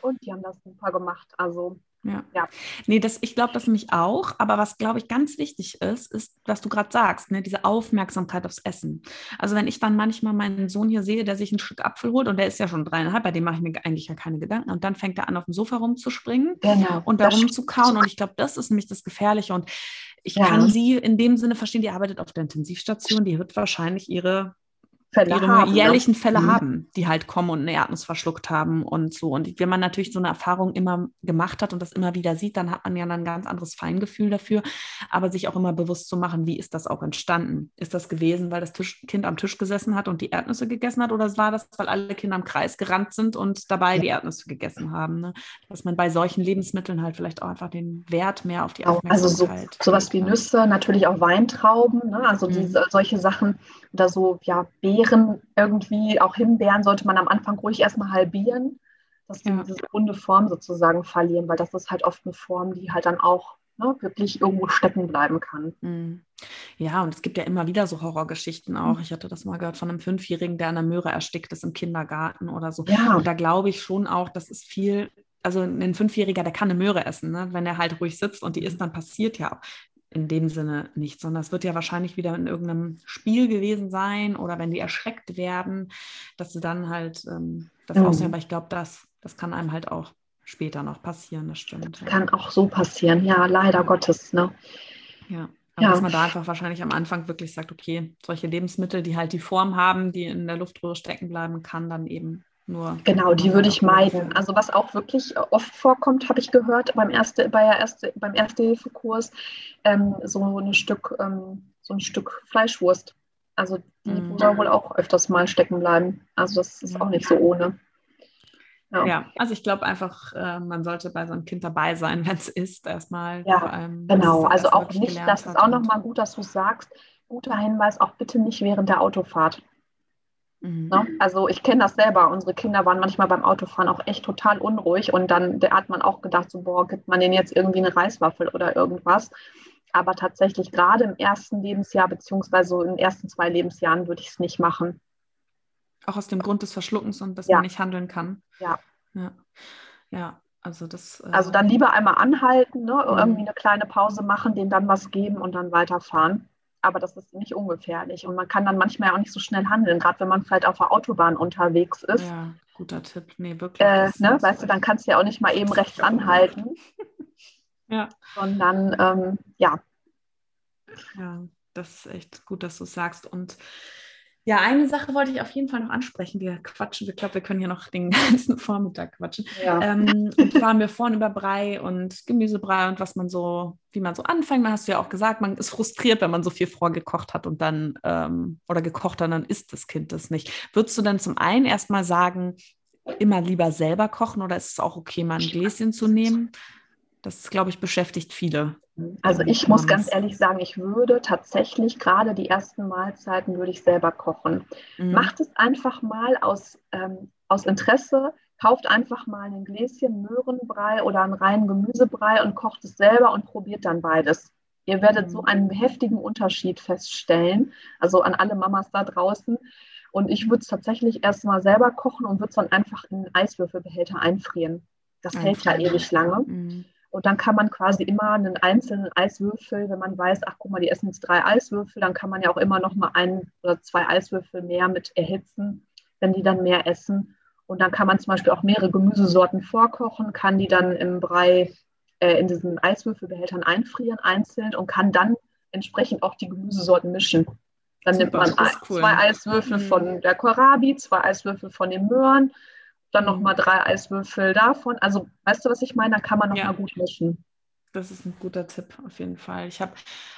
Und die haben das super gemacht. Also ja. ja. Nee, das, ich glaube das nämlich auch. Aber was, glaube ich, ganz wichtig ist, ist, was du gerade sagst, ne, diese Aufmerksamkeit aufs Essen. Also wenn ich dann manchmal meinen Sohn hier sehe, der sich ein Stück Apfel holt und der ist ja schon dreieinhalb, bei dem mache ich mir eigentlich ja keine Gedanken. Und dann fängt er an, auf dem Sofa rumzuspringen genau, und da rumzukauen. Und ich glaube, das ist nämlich das Gefährliche. Und ich ja. kann sie in dem Sinne verstehen, die arbeitet auf der Intensivstation, die wird wahrscheinlich ihre Fälle ihre haben, ne? jährlichen ne? Fälle mhm. haben, die halt kommen und eine Erdnuss verschluckt haben und so. Und wenn man natürlich so eine Erfahrung immer gemacht hat und das immer wieder sieht, dann hat man ja ein ganz anderes Feingefühl dafür. Aber sich auch immer bewusst zu machen, wie ist das auch entstanden? Ist das gewesen, weil das Tisch, Kind am Tisch gesessen hat und die Erdnüsse gegessen hat? Oder war das, weil alle Kinder im Kreis gerannt sind und dabei ja. die Erdnüsse gegessen haben? Ne? Dass man bei solchen Lebensmitteln halt vielleicht auch einfach den Wert mehr auf die Aufmerksamkeit. Also so, sowas wie Nüsse, natürlich auch Weintrauben, ne? also mhm. diese, solche Sachen oder so, ja, Beeren irgendwie, auch Himbeeren sollte man am Anfang ruhig erstmal halbieren, dass die ja. diese runde Form sozusagen verlieren, weil das ist halt oft eine Form, die halt dann auch ne, wirklich irgendwo stecken bleiben kann. Mhm. Ja, und es gibt ja immer wieder so Horrorgeschichten auch. Mhm. Ich hatte das mal gehört von einem Fünfjährigen, der an der Möhre erstickt ist im Kindergarten oder so. Ja. Und da glaube ich schon auch, das ist viel also ein Fünfjähriger, der kann eine Möhre essen, ne? wenn er halt ruhig sitzt und die isst, dann passiert ja in dem Sinne nichts, sondern es wird ja wahrscheinlich wieder in irgendeinem Spiel gewesen sein oder wenn die erschreckt werden, dass sie dann halt ähm, das mhm. aussehen. Aber ich glaube, das, das kann einem halt auch später noch passieren, das stimmt. Das kann auch so passieren, ja, leider Gottes. Ne? Ja. Aber ja. dass man da einfach wahrscheinlich am Anfang wirklich sagt, okay, solche Lebensmittel, die halt die Form haben, die in der Luftröhre stecken bleiben, kann dann eben nur. Genau, die würde ich meiden. Also was auch wirklich oft vorkommt, habe ich gehört beim erste, bei erste, beim Erste-Hilfe-Kurs, ähm, so ein Stück, ähm, so ein Stück Fleischwurst. Also die mhm. soll wohl auch öfters mal stecken bleiben. Also das ist auch nicht so ohne. Ja, ja also ich glaube einfach, äh, man sollte bei so einem Kind dabei sein, wenn es ist, erstmal. Ja, allem, genau. Also auch nicht, das ist auch nochmal gut, dass du sagst, guter Hinweis, auch bitte nicht während der Autofahrt. Mhm. Ne? Also ich kenne das selber. Unsere Kinder waren manchmal beim Autofahren auch echt total unruhig und dann hat man auch gedacht, so boah, gibt man denen jetzt irgendwie eine Reiswaffel oder irgendwas. Aber tatsächlich gerade im ersten Lebensjahr beziehungsweise in den ersten zwei Lebensjahren würde ich es nicht machen. Auch aus dem Grund des Verschluckens und dass ja. man nicht handeln kann. Ja. Ja, ja also das. Äh also dann lieber einmal anhalten, ne? Mhm. irgendwie eine kleine Pause machen, denen dann was geben und dann weiterfahren aber das ist nicht ungefährlich. Und man kann dann manchmal auch nicht so schnell handeln, gerade wenn man vielleicht auf der Autobahn unterwegs ist. Ja, guter Tipp. Nee, wirklich. Äh, ne, weißt du, dann kannst du ja auch nicht mal eben rechts anhalten. ja. Sondern, ähm, ja. Ja, das ist echt gut, dass du es sagst. Und ja, eine Sache wollte ich auf jeden Fall noch ansprechen. Wir quatschen, ich glaube, wir können hier noch den ganzen Vormittag quatschen. Ja. Ähm, und zwar haben wir vorhin über Brei und Gemüsebrei und was man so, wie man so anfängt. Man hast du ja auch gesagt, man ist frustriert, wenn man so viel vorgekocht hat und dann ähm, oder gekocht hat, dann isst das Kind das nicht. Würdest du denn zum einen erstmal sagen, immer lieber selber kochen oder ist es auch okay, mal ein Gläschen zu nehmen? Das, glaube ich, beschäftigt viele. Also ich muss ganz ehrlich sagen, ich würde tatsächlich gerade die ersten Mahlzeiten würde ich selber kochen. Mhm. Macht es einfach mal aus, ähm, aus Interesse, kauft einfach mal ein Gläschen Möhrenbrei oder einen reinen Gemüsebrei und kocht es selber und probiert dann beides. Ihr werdet so mhm. einen heftigen Unterschied feststellen, also an alle Mamas da draußen. Und ich würde es tatsächlich erstmal selber kochen und würde es dann einfach in einen Eiswürfelbehälter einfrieren. Das hält ja ewig lange. Mhm. Und dann kann man quasi immer einen einzelnen Eiswürfel, wenn man weiß, ach guck mal, die essen jetzt drei Eiswürfel, dann kann man ja auch immer noch mal ein oder zwei Eiswürfel mehr mit erhitzen, wenn die dann mehr essen. Und dann kann man zum Beispiel auch mehrere Gemüsesorten vorkochen, kann die dann im Brei äh, in diesen Eiswürfelbehältern einfrieren, einzeln und kann dann entsprechend auch die Gemüsesorten mischen. Dann Super, nimmt man cool. zwei Eiswürfel mhm. von der Kohlrabi, zwei Eiswürfel von den Möhren, dann nochmal drei Eiswürfel davon. Also, weißt du, was ich meine? Da kann man nochmal ja. gut mischen. Das ist ein guter Tipp auf jeden Fall. Ich habe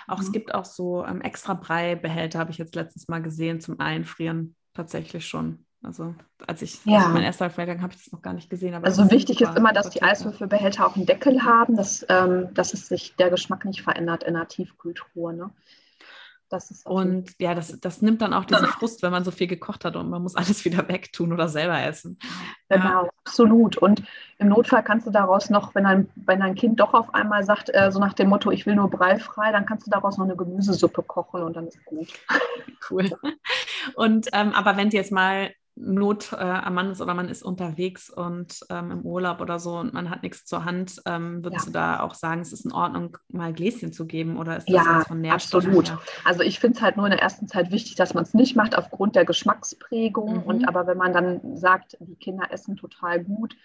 auch, mhm. es gibt auch so ähm, extra Breibehälter, habe ich jetzt letztens mal gesehen zum Einfrieren. Tatsächlich schon. Also als ich ja. also mein erster Vorgang habe ich das noch gar nicht gesehen. also wichtig ist immer, dass die Eiswürfelbehälter auch einen Deckel haben, dass, ähm, dass es sich der Geschmack nicht verändert in der Tiefkühltruhe. Ne? Und ja, das, das nimmt dann auch diese Frust, wenn man so viel gekocht hat und man muss alles wieder wegtun oder selber essen. Genau, ja. absolut. Und im Notfall kannst du daraus noch, wenn ein, wenn ein Kind doch auf einmal sagt, äh, so nach dem Motto, ich will nur breifrei, dann kannst du daraus noch eine Gemüsesuppe kochen und dann ist gut. Cool. Und ähm, aber wenn du jetzt mal Not äh, am Mann ist oder man ist unterwegs und ähm, im Urlaub oder so und man hat nichts zur Hand, ähm, würdest ja. du da auch sagen, es ist in Ordnung, mal Gläschen zu geben oder ist das ja, von Nährstoffen? Absolut. Her? Also ich finde es halt nur in der ersten Zeit wichtig, dass man es nicht macht aufgrund der Geschmacksprägung. Mhm. Und aber wenn man dann sagt, die Kinder essen total gut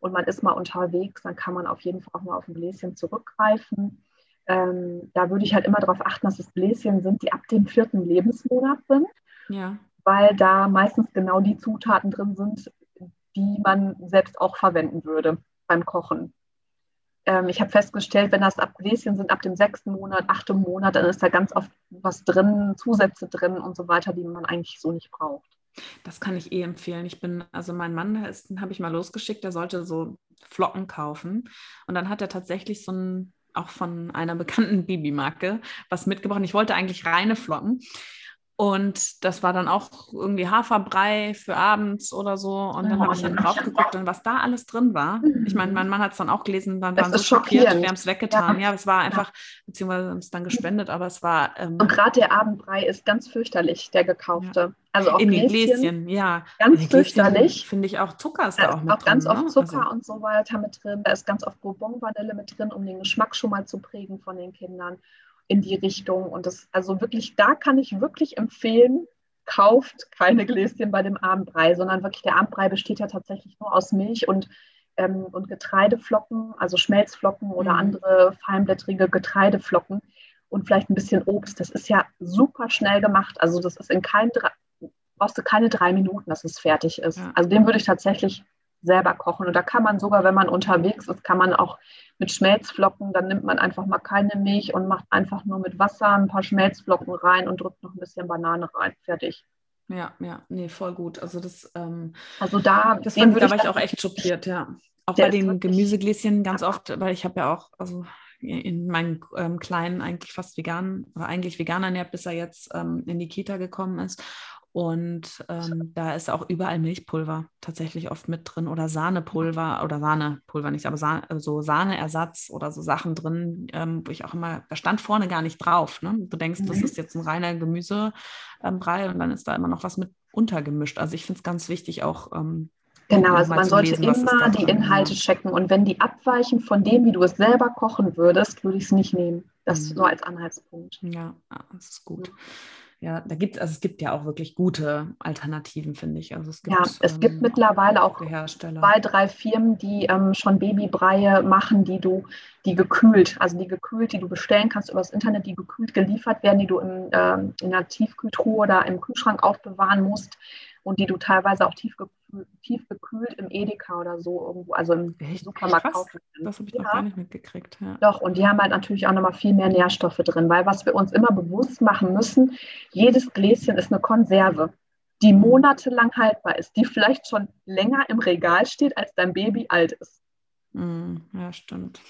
und man ist mal unterwegs, dann kann man auf jeden Fall auch mal auf ein Gläschen zurückgreifen. Ähm, da würde ich halt immer darauf achten, dass es Gläschen sind, die ab dem vierten Lebensmonat sind. Ja weil da meistens genau die Zutaten drin sind, die man selbst auch verwenden würde beim Kochen. Ähm, ich habe festgestellt, wenn das ab Gläschen sind, ab dem sechsten Monat, achten Monat, dann ist da ganz oft was drin, Zusätze drin und so weiter, die man eigentlich so nicht braucht. Das kann ich eh empfehlen. Ich bin, also mein Mann, habe ich mal losgeschickt, der sollte so Flocken kaufen. Und dann hat er tatsächlich so ein, auch von einer bekannten Bibi-Marke, was mitgebracht. Ich wollte eigentlich reine Flocken. Und das war dann auch irgendwie Haferbrei für abends oder so. Und dann oh, habe ich dann drauf geguckt und was da alles drin war. Ich meine, mein Mann hat es dann auch gelesen, dann waren so schockiert, wir haben es weggetan. Ja. ja, es war einfach, ja. beziehungsweise haben es dann gespendet, aber es war. Ähm, und gerade der Abendbrei ist ganz fürchterlich, der gekaufte. Ja. Also auch in den Gläschen, ja. Ganz fürchterlich. Finde ich auch Zucker ist da, da auch mit auch drin. ganz oft ne? Zucker also. und so weiter mit drin. Da ist ganz oft Bourbon-Vanille mit drin, um den Geschmack schon mal zu prägen von den Kindern in die Richtung. Und das, also wirklich, da kann ich wirklich empfehlen, kauft keine Gläschen bei dem Abendbrei, sondern wirklich der Abendbrei besteht ja tatsächlich nur aus Milch und, ähm, und Getreideflocken, also Schmelzflocken oder mhm. andere feinblättrige Getreideflocken und vielleicht ein bisschen Obst. Das ist ja super schnell gemacht. Also das ist in kein, brauchst du keine drei Minuten, dass es fertig ist. Ja. Also den würde ich tatsächlich selber kochen. Und da kann man sogar, wenn man unterwegs ist, kann man auch mit Schmelzflocken, dann nimmt man einfach mal keine Milch und macht einfach nur mit Wasser ein paar Schmelzflocken rein und drückt noch ein bisschen Banane rein. Fertig. Ja, ja, nee, voll gut. Also das, ähm, also da, das fand, da war ich auch echt schockiert, ja. Auch bei den Gemüsegläschen ganz oft, weil ich habe ja auch, also in meinen ähm, Kleinen eigentlich fast vegan, oder eigentlich vegan ernährt, bis er jetzt ähm, in die Kita gekommen ist. Und ähm, da ist auch überall Milchpulver tatsächlich oft mit drin oder Sahnepulver oder Sahnepulver nicht, aber Sahne, so Sahneersatz oder so Sachen drin, ähm, wo ich auch immer, da stand vorne gar nicht drauf. Ne? Du denkst, mhm. das ist jetzt ein reiner Gemüsebrei ähm, und dann ist da immer noch was mit untergemischt. Also ich finde es ganz wichtig auch. Ähm, genau, also man sollte lesen, immer die Inhalte checken und wenn die abweichen von dem, wie du es selber kochen würdest, würde ich es nicht nehmen. Das mhm. nur als Anhaltspunkt. Ja, das ist gut. Ja ja, da gibt also es gibt ja auch wirklich gute Alternativen, finde ich. Also es gibt, ja, es ähm, gibt mittlerweile auch zwei, drei Firmen, die ähm, schon Babybreie machen, die du, die gekühlt, also die gekühlt, die du bestellen kannst über das Internet, die gekühlt geliefert werden, die du in, ähm, in einer Tiefkühltruhe oder im Kühlschrank aufbewahren musst und die du teilweise auch tief, gekühlt im Edeka oder so irgendwo, also im Echt? Supermarkt kaufen kannst. Das habe ich ja. noch gar nicht mitgekriegt. Ja. Doch, und die haben halt natürlich auch nochmal viel mehr Nährstoffe drin, weil was wir uns immer bewusst machen müssen, jedes Gläschen ist eine Konserve, die mhm. monatelang haltbar ist, die vielleicht schon länger im Regal steht, als dein Baby alt ist. Mhm. Ja, stimmt.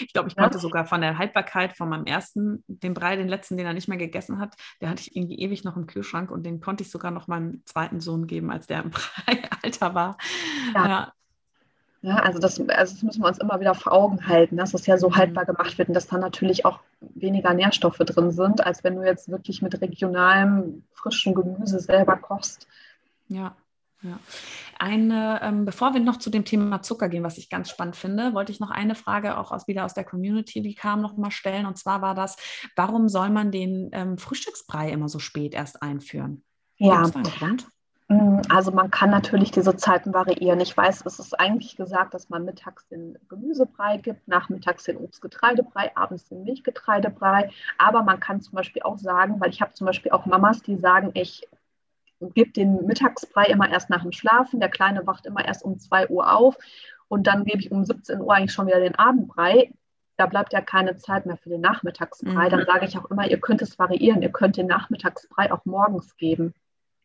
Ich glaube, ich konnte ja. sogar von der Haltbarkeit von meinem ersten, den Brei, den letzten, den er nicht mehr gegessen hat, der hatte ich irgendwie ewig noch im Kühlschrank und den konnte ich sogar noch meinem zweiten Sohn geben, als der im Brei-Alter war. Ja. ja. Ja, also das, also das müssen wir uns immer wieder vor Augen halten, dass es ja so mhm. haltbar gemacht wird und dass da natürlich auch weniger Nährstoffe drin sind, als wenn du jetzt wirklich mit regionalem, frischem Gemüse selber kochst. Ja. Ja. Eine, ähm, bevor wir noch zu dem Thema Zucker gehen, was ich ganz spannend finde, wollte ich noch eine Frage auch aus, wieder aus der Community, die kam, noch mal stellen. Und zwar war das, warum soll man den ähm, Frühstücksbrei immer so spät erst einführen? Ja. Mm, also man kann natürlich diese Zeiten variieren. Ich weiß, es ist eigentlich gesagt, dass man mittags den Gemüsebrei gibt, nachmittags den Obstgetreidebrei, abends den Milchgetreidebrei. Aber man kann zum Beispiel auch sagen, weil ich habe zum Beispiel auch Mamas, die sagen, ich gebe den Mittagsbrei immer erst nach dem Schlafen. Der Kleine wacht immer erst um 2 Uhr auf und dann gebe ich um 17 Uhr eigentlich schon wieder den Abendbrei. Da bleibt ja keine Zeit mehr für den Nachmittagsbrei. Mhm. Dann sage ich auch immer, ihr könnt es variieren. Ihr könnt den Nachmittagsbrei auch morgens geben.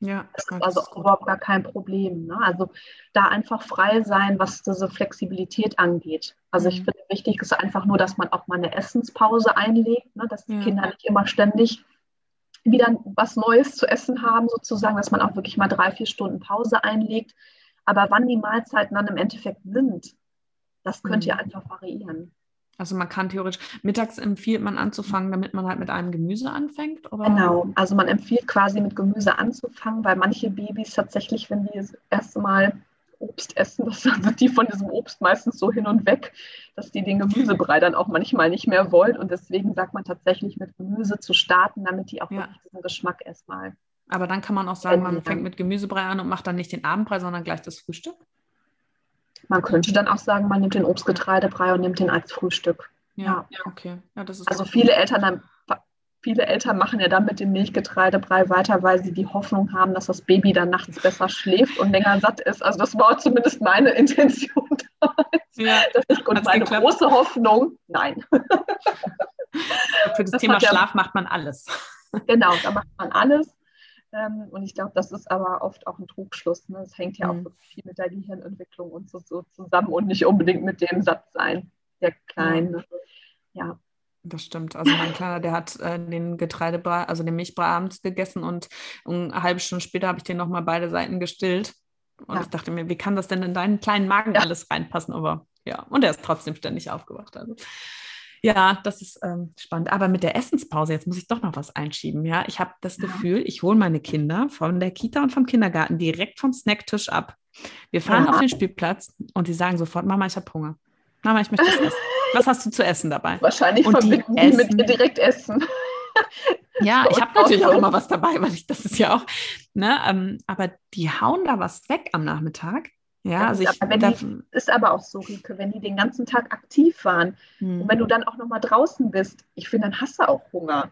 Ja, das ist also ist überhaupt gar kein Problem. Ne? Also da einfach frei sein, was diese Flexibilität angeht. Also mhm. ich finde wichtig ist einfach nur, dass man auch mal eine Essenspause einlegt, ne? dass die ja. Kinder nicht immer ständig wieder was Neues zu essen haben, sozusagen, dass man auch wirklich mal drei, vier Stunden Pause einlegt. Aber wann die Mahlzeiten dann im Endeffekt sind, das könnt ihr mhm. einfach variieren. Also man kann theoretisch, mittags empfiehlt man anzufangen, damit man halt mit einem Gemüse anfängt? Oder? Genau, also man empfiehlt quasi mit Gemüse anzufangen, weil manche Babys tatsächlich, wenn die das erste Mal Obst essen, das sind die von diesem Obst meistens so hin und weg, dass die den Gemüsebrei dann auch manchmal nicht mehr wollen. Und deswegen sagt man tatsächlich mit Gemüse zu starten, damit die auch ja. wirklich diesen Geschmack erstmal. Aber dann kann man auch sagen, man fängt mit Gemüsebrei an und macht dann nicht den Abendbrei, sondern gleich das Frühstück? Man könnte dann auch sagen, man nimmt den Obstgetreidebrei und nimmt den als Frühstück. Ja, ja. okay. Ja, also viele Eltern viele Eltern machen ja dann mit dem Milchgetreidebrei weiter, weil sie die Hoffnung haben, dass das Baby dann nachts besser schläft und länger satt ist. Also das war zumindest meine Intention. Ja, das ist und meine geklappt? große Hoffnung. Nein. Für das, das Thema Schlaf macht man alles. Genau, da macht man alles. Ähm, und ich glaube, das ist aber oft auch ein Trugschluss. Ne? Das hängt ja mhm. auch wirklich viel mit der Gehirnentwicklung und so, so, zusammen und nicht unbedingt mit dem Sattsein der Kleinen. Ja. Das stimmt. Also mein Kleiner, der hat äh, den Getreidebrei, also den Milchbrei abends gegessen und eine halbe Stunde später habe ich den nochmal beide Seiten gestillt. Und ja. ich dachte mir, wie kann das denn in deinen kleinen Magen ja. alles reinpassen? Aber ja, und er ist trotzdem ständig aufgewacht. Also ja, das ist ähm, spannend. Aber mit der Essenspause, jetzt muss ich doch noch was einschieben. Ja, ich habe das ja. Gefühl, ich hole meine Kinder von der Kita und vom Kindergarten direkt vom Snacktisch ab. Wir fahren auf den Spielplatz und die sagen sofort, Mama, ich habe Hunger. Mama, ich möchte das essen. Was hast du zu essen dabei? Wahrscheinlich und verbinden die, die mit dir direkt essen. Ja, ich habe natürlich auch immer was dabei, weil ich das ist ja auch, ne, ähm, aber die hauen da was weg am Nachmittag. Ja, also ich aber darf, die, ist aber auch so, Rike, wenn die den ganzen Tag aktiv waren hm. und wenn du dann auch noch mal draußen bist, ich finde, dann hast du auch Hunger.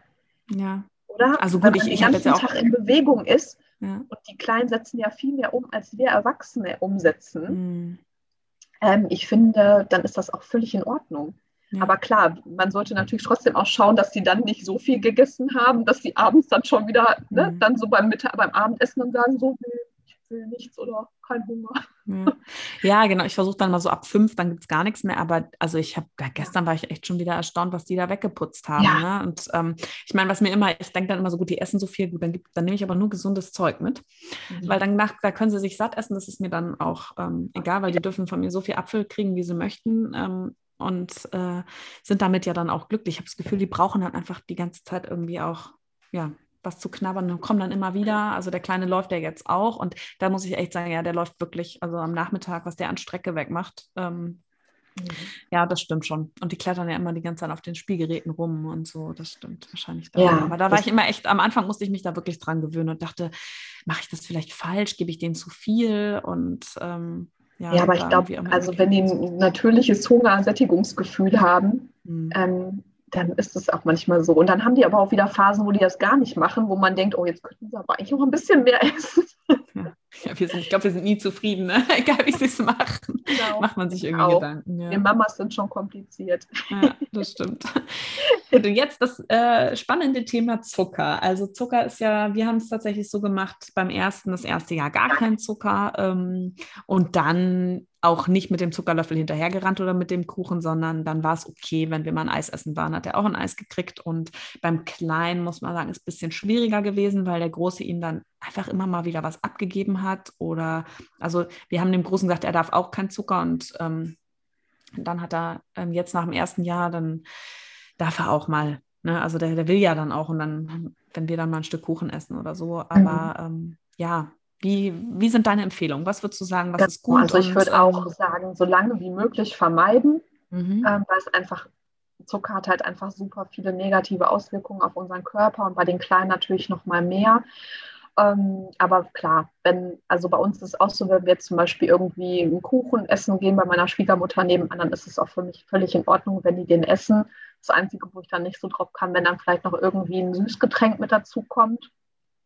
Ja. Oder? Also gut, ich, ich den ganzen Tag in Bewegung ist ja. und die Kleinen setzen ja viel mehr um, als wir Erwachsene umsetzen. Hm. Ähm, ich finde, dann ist das auch völlig in Ordnung. Ja. Aber klar, man sollte natürlich trotzdem auch schauen, dass sie dann nicht so viel gegessen haben, dass sie abends dann schon wieder, ne, mhm. dann so beim, Mittag, beim Abendessen dann sagen, so, ich will nichts oder kein Hunger. Ja, ja genau. Ich versuche dann mal so ab fünf, dann gibt es gar nichts mehr. Aber also ich habe, gestern war ich echt schon wieder erstaunt, was die da weggeputzt haben. Ja. Ne? Und ähm, ich meine, was mir immer, ich denke dann immer so, gut, die essen so viel, gut, dann, gibt, dann nehme ich aber nur gesundes Zeug mit. Mhm. Weil dann nach, da können sie sich satt essen, das ist mir dann auch ähm, egal, weil die dürfen von mir so viel Apfel kriegen, wie sie möchten. Ähm, und äh, sind damit ja dann auch glücklich. Ich habe das Gefühl, die brauchen dann einfach die ganze Zeit irgendwie auch, ja, was zu knabbern und kommen dann immer wieder. Also der Kleine läuft ja jetzt auch und da muss ich echt sagen, ja, der läuft wirklich, also am Nachmittag, was der an Strecke wegmacht. Ähm, mhm. Ja, das stimmt schon. Und die klettern ja immer die ganze Zeit auf den Spielgeräten rum und so. Das stimmt wahrscheinlich. Ja, Aber da war ich immer echt, am Anfang musste ich mich da wirklich dran gewöhnen und dachte, mache ich das vielleicht falsch? Gebe ich denen zu viel? Und ähm, ja, ja aber ich glaube, also wenn die ein natürliches Hunger-Sättigungsgefühl haben, mhm. ähm, dann ist es auch manchmal so. Und dann haben die aber auch wieder Phasen, wo die das gar nicht machen, wo man denkt, oh, jetzt könnten sie aber eigentlich auch ein bisschen mehr essen. Ja, sind, ich glaube, wir sind nie zufrieden, ne? egal wie sie es machen. Genau. Macht man sich irgendwie auch. Gedanken. Ja. Wir Mamas sind schon kompliziert. Ja, das stimmt. Und jetzt das äh, spannende Thema Zucker. Also Zucker ist ja, wir haben es tatsächlich so gemacht, beim ersten, das erste Jahr gar kein Zucker ähm, und dann auch nicht mit dem Zuckerlöffel hinterhergerannt oder mit dem Kuchen, sondern dann war es okay, wenn wir mal ein Eis essen waren, hat er auch ein Eis gekriegt. Und beim Kleinen, muss man sagen, ist ein bisschen schwieriger gewesen, weil der Große ihm dann einfach immer mal wieder was abgegeben hat. Oder, also wir haben dem Großen gesagt, er darf auch kein Zucker. Und ähm, dann hat er ähm, jetzt nach dem ersten Jahr, dann darf er auch mal. Ne? Also der, der will ja dann auch. Und dann, wenn wir dann mal ein Stück Kuchen essen oder so. Aber mhm. ähm, ja, wie, wie sind deine Empfehlungen? Was würdest du sagen, was ist gut? Also ich würde auch sagen, so lange wie möglich vermeiden, mhm. ähm, weil es einfach, Zucker hat halt einfach super viele negative Auswirkungen auf unseren Körper und bei den Kleinen natürlich noch mal mehr. Ähm, aber klar, wenn, also bei uns ist es auch so, wenn wir jetzt zum Beispiel irgendwie einen Kuchen essen gehen bei meiner Schwiegermutter nebenan, dann ist es auch für mich völlig in Ordnung, wenn die den essen. Das Einzige, wo ich dann nicht so drauf kann, wenn dann vielleicht noch irgendwie ein Süßgetränk mit dazu kommt.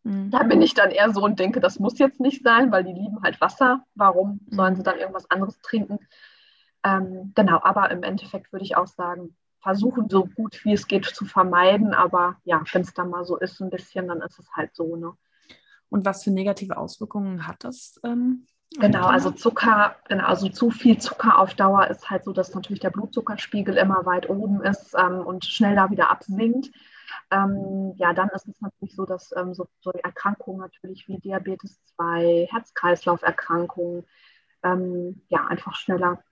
Mhm. Da bin ich dann eher so und denke, das muss jetzt nicht sein, weil die lieben halt Wasser. Warum mhm. sollen sie dann irgendwas anderes trinken? Ähm, genau, aber im Endeffekt würde ich auch sagen, versuchen so gut wie es geht zu vermeiden. Aber ja, wenn es dann mal so ist, ein bisschen, dann ist es halt so. Ne? Und was für negative Auswirkungen hat das? Ähm, genau, also Zucker, genau, also zu viel Zucker auf Dauer ist halt so, dass natürlich der Blutzuckerspiegel immer weit oben ist ähm, und schnell da wieder absinkt ähm, ja, dann ist es natürlich so, dass ähm, so, so, Erkrankungen natürlich wie Diabetes 2, Herz-Kreislauf-Erkrankungen ähm, ja einfach schneller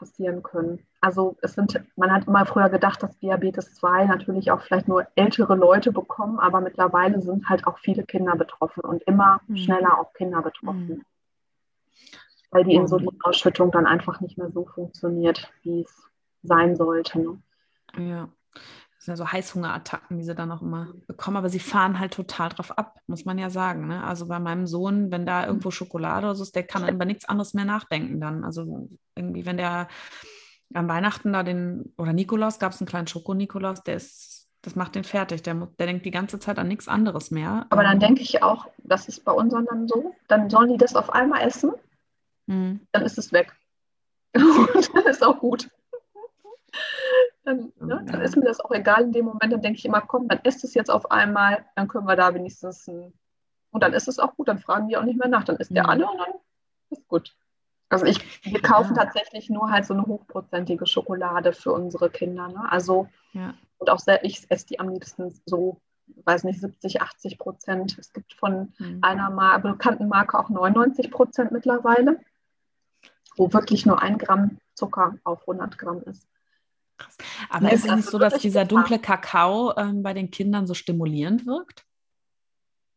passieren können. Also es sind, man hat immer früher gedacht, dass Diabetes 2 natürlich auch vielleicht nur ältere Leute bekommen, aber mittlerweile sind halt auch viele Kinder betroffen und immer mhm. schneller auch Kinder betroffen. Mhm. Weil die Insulinausschüttung dann einfach nicht mehr so funktioniert, wie es sein sollte. Ne? Ja. Das sind ja so Heißhungerattacken, die sie dann auch immer bekommen, aber sie fahren halt total drauf ab, muss man ja sagen. Ne? Also bei meinem Sohn, wenn da irgendwo Schokolade oder so ist, der kann über nichts anderes mehr nachdenken dann. Also irgendwie, wenn der am Weihnachten da den, oder Nikolaus, gab es einen kleinen Schoko-Nikolaus, der ist, das macht den fertig. Der, der denkt die ganze Zeit an nichts anderes mehr. Aber dann ähm, denke ich auch, das ist bei unseren dann so, dann sollen die das auf einmal essen, mhm. dann ist es weg. Und dann ist auch gut dann, ne, dann, ist mir das auch egal in dem Moment. Dann denke ich immer, komm, dann esst es jetzt auf einmal, dann können wir da wenigstens ein, und dann ist es auch gut, dann fragen die auch nicht mehr nach. Dann isst der mhm. alle und dann ist gut. Also ich, wir kaufen ja. tatsächlich nur halt so eine hochprozentige Schokolade für unsere Kinder. Ne? Also ja. Und auch sehr, ich esse die am liebsten so, weiß nicht, 70, 80 Prozent. Es gibt von mhm. einer Mar bekannten Marke auch 99 Prozent mittlerweile, wo wirklich nur ein Gramm Zucker auf 100 Gramm ist. Aber ist es nicht so, dass dieser dunkle Kakao ähm, bei den Kindern so stimulierend wirkt?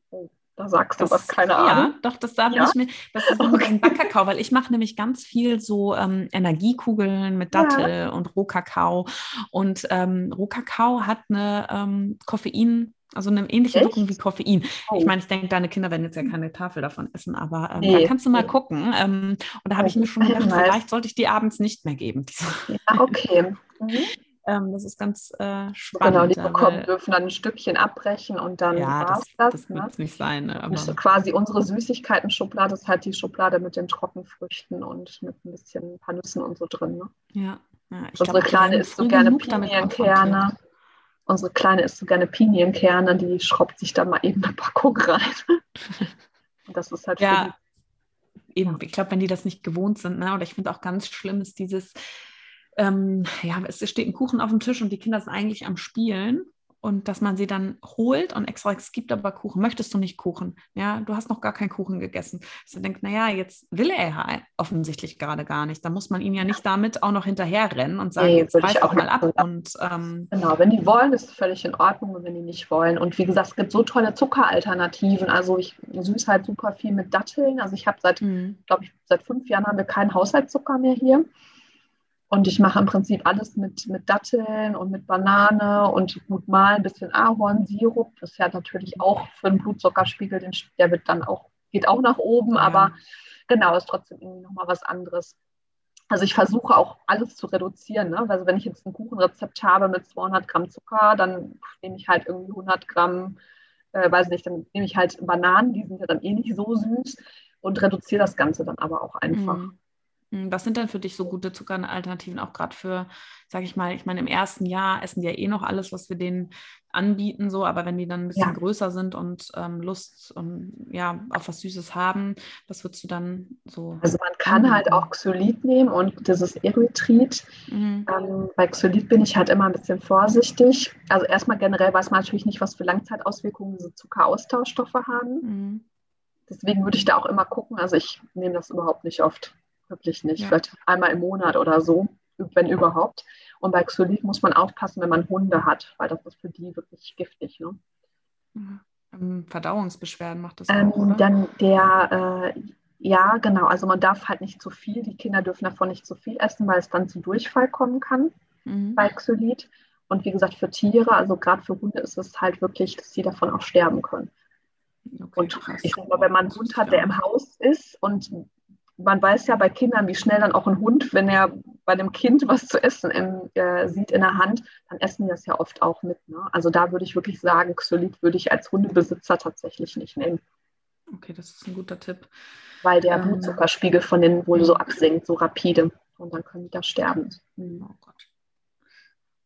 Oh, da sagst du das, was, keine Ahnung. Ja, doch, das da ja? ich mir, das ist okay. mit Backkakao, weil ich mache nämlich ganz viel so ähm, Energiekugeln mit Dattel ja. und Rohkakao. Und ähm, Rohkakao hat eine ähm, Koffein- also eine ähnliche Echt? Wirkung wie Koffein. Oh. Ich meine, ich denke, deine Kinder werden jetzt ja keine Tafel davon essen, aber ähm, nee. da kannst du mal gucken. Ähm, und da habe ich mir schon gedacht, vielleicht sollte ich die abends nicht mehr geben. Ja, okay. Mhm. Ähm, das ist ganz äh, spannend. Genau, die bekommen, weil, dürfen dann ein Stückchen abbrechen und dann ja, das, das. Das ne? wird nicht sein. Ne? Aber quasi unsere Süßigkeiten-Schublade ist halt die Schublade mit den Trockenfrüchten und mit ein bisschen ein paar Nüssen und so drin. Ne? Ja. ja unsere glaub, Kleine isst so gerne Pinienkerne. Unsere Kleine isst so gerne Pinienkerne, die schraubt sich dann mal eben eine Packung rein. und das ist halt ja. Eben, ich glaube, wenn die das nicht gewohnt sind, ne? oder ich finde auch ganz schlimm ist dieses, ähm, ja, es steht ein Kuchen auf dem Tisch und die Kinder sind eigentlich am Spielen und dass man sie dann holt und extra, es gibt aber Kuchen, möchtest du nicht Kuchen? Ja, du hast noch gar keinen Kuchen gegessen. Dass man denkt, naja, jetzt will er ja offensichtlich gerade gar nicht. Da muss man ihn ja nicht damit auch noch hinterherrennen und sagen, nee, jetzt reiß auch mal ab. Und, ähm, genau, wenn die wollen, ist es völlig in Ordnung und wenn die nicht wollen. Und wie gesagt, es gibt so tolle Zuckeralternativen. Also ich süße halt super viel mit Datteln. Also ich habe seit, mhm. glaube ich, seit fünf Jahren haben wir keinen Haushaltszucker mehr hier. Und ich mache im Prinzip alles mit, mit Datteln und mit Banane und gut mal ein bisschen Ahornsirup. Das ist ja natürlich auch für den Blutzuckerspiegel, den, der wird dann auch, geht auch nach oben, ja. aber genau, ist trotzdem irgendwie nochmal was anderes. Also ich versuche auch alles zu reduzieren. Ne? Also wenn ich jetzt ein Kuchenrezept habe mit 200 Gramm Zucker, dann nehme ich halt irgendwie 100 Gramm, äh, weiß nicht, dann nehme ich halt Bananen, die sind ja dann eh nicht so süß und reduziere das Ganze dann aber auch einfach. Mhm. Hm, was sind denn für dich so gute Zuckeralternativen, auch gerade für, sage ich mal, ich meine, im ersten Jahr essen die ja eh noch alles, was wir denen anbieten, so, aber wenn die dann ein bisschen ja. größer sind und ähm, Lust und, ja, auf was Süßes haben, was würdest du dann so? Also man kann halt halt auch Xylit nehmen und dieses Erythrit. Mhm. Ähm, bei Xylit bin ich halt immer ein bisschen vorsichtig. Also erstmal generell weiß man natürlich nicht, was für Langzeitauswirkungen diese Zuckeraustauschstoffe haben. Mhm. Deswegen würde ich da auch immer gucken. Also ich nehme das überhaupt nicht oft. Wirklich nicht. Ja. Vielleicht einmal im Monat oder so, wenn überhaupt. Und bei Xylit muss man aufpassen, wenn man Hunde hat, weil das ist für die wirklich giftig. Ne? Mhm. Verdauungsbeschwerden macht das ähm, auch, oder? Dann der, äh, ja, genau. Also man darf halt nicht zu viel. Die Kinder dürfen davon nicht zu viel essen, weil es dann zu Durchfall kommen kann mhm. bei Xylit. Und wie gesagt, für Tiere, also gerade für Hunde ist es halt wirklich, dass sie davon auch sterben können. Okay, und ich sag mal, wenn man einen Hund hat, der im Haus ist und man weiß ja bei Kindern, wie schnell dann auch ein Hund, wenn er bei dem Kind was zu essen im, äh, sieht in der Hand, dann essen die das ja oft auch mit. Ne? Also da würde ich wirklich sagen, Xylit würde ich als Hundebesitzer tatsächlich nicht nehmen. Okay, das ist ein guter Tipp. Weil der ähm, Blutzuckerspiegel von denen wohl so absinkt, so rapide. Und dann können die da sterben. Mhm. Oh Gott.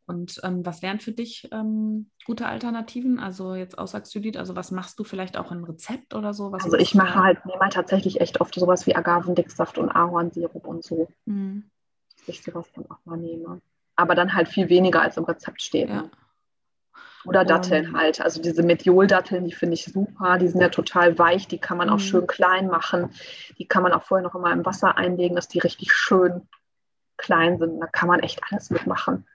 Und ähm, was wären für dich ähm, gute Alternativen? Also jetzt außer Xylit, also was machst du vielleicht auch ein Rezept oder so? Was also ich mache halt, nehme halt tatsächlich echt oft sowas wie Agavendicksaft und Ahornsirup und so. Mhm. Dass ich sowas dann auch mal nehme. Aber dann halt viel weniger als im Rezept steht. Ja. Ne? Oder Datteln um, halt. Also diese Medioldatteln, die finde ich super. Die sind ja total weich. Die kann man auch mhm. schön klein machen. Die kann man auch vorher noch immer im Wasser einlegen, dass die richtig schön klein sind. Da kann man echt alles mitmachen.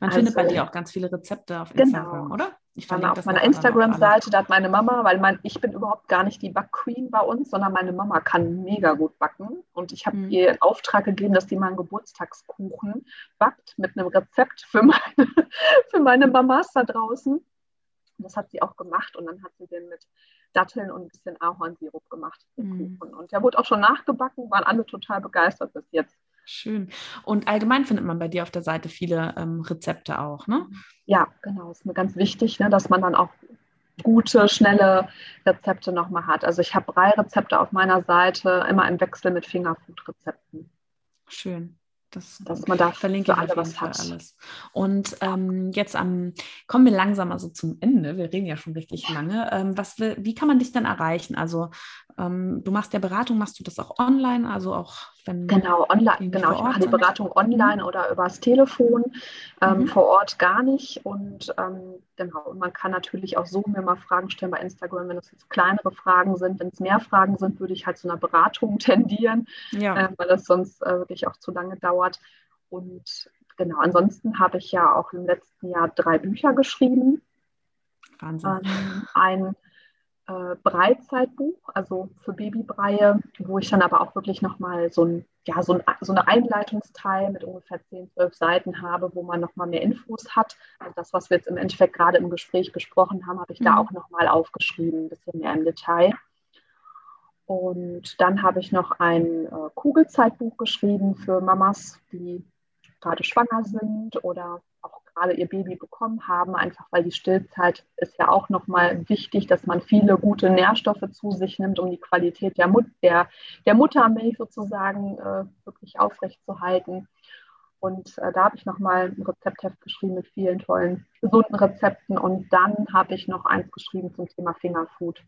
Man also, findet bei dir auch ganz viele Rezepte auf genau. Instagram, genau. oder? Ich verlinke auf meiner Instagram-Seite, da hat meine Mama, weil mein, ich bin überhaupt gar nicht die Backqueen bei uns, sondern meine Mama kann mega gut backen. Und ich habe mhm. ihr in Auftrag gegeben, dass sie mal einen Geburtstagskuchen backt mit einem Rezept für meine, für meine Mamas da draußen. Das hat sie auch gemacht und dann hat sie den mit Datteln und ein bisschen Ahornsirup gemacht, den mhm. Kuchen. Und der wurde auch schon nachgebacken, waren alle total begeistert bis jetzt. Schön. Und allgemein findet man bei dir auf der Seite viele ähm, Rezepte auch, ne? Ja, genau. Ist mir ganz wichtig, ne, dass man dann auch gute, schnelle Rezepte nochmal hat. Also ich habe drei Rezepte auf meiner Seite, immer im Wechsel mit Fingerfood-Rezepten. Schön. Das dass man da verlinke für alle was hat. Alles. Und ähm, jetzt am, kommen wir langsam also zum Ende. Wir reden ja schon richtig lange. Ähm, was wie kann man dich dann erreichen? Also ähm, du machst ja Beratung, machst du das auch online, also auch Wenn genau, online, genau. Ich mache die Beratung online mhm. oder übers Telefon, ähm, mhm. vor Ort gar nicht. Und ähm, genau, man kann natürlich auch so mir mal Fragen stellen bei Instagram, wenn es jetzt kleinere Fragen sind. Wenn es mehr Fragen sind, würde ich halt zu einer Beratung tendieren, ja. äh, weil das sonst äh, wirklich auch zu lange dauert. Und genau, ansonsten habe ich ja auch im letzten Jahr drei Bücher geschrieben. Wahnsinn. Ähm, ein äh, Breizeitbuch, also für Babybreie, wo ich dann aber auch wirklich nochmal so, ein, ja, so, ein, so eine Einleitungsteil mit ungefähr 10, 12 Seiten habe, wo man nochmal mehr Infos hat. Also das, was wir jetzt im Endeffekt gerade im Gespräch besprochen haben, habe ich mhm. da auch nochmal aufgeschrieben, ein bisschen mehr im Detail. Und dann habe ich noch ein äh, Kugelzeitbuch geschrieben für Mamas, die gerade schwanger sind oder auch gerade ihr Baby bekommen haben, einfach weil die Stillzeit ist ja auch nochmal wichtig, dass man viele gute Nährstoffe zu sich nimmt, um die Qualität der, Mut der, der Muttermilch sozusagen äh, wirklich aufrechtzuerhalten. Und äh, da habe ich nochmal ein Rezeptheft geschrieben mit vielen tollen, gesunden Rezepten. Und dann habe ich noch eins geschrieben zum Thema Fingerfood.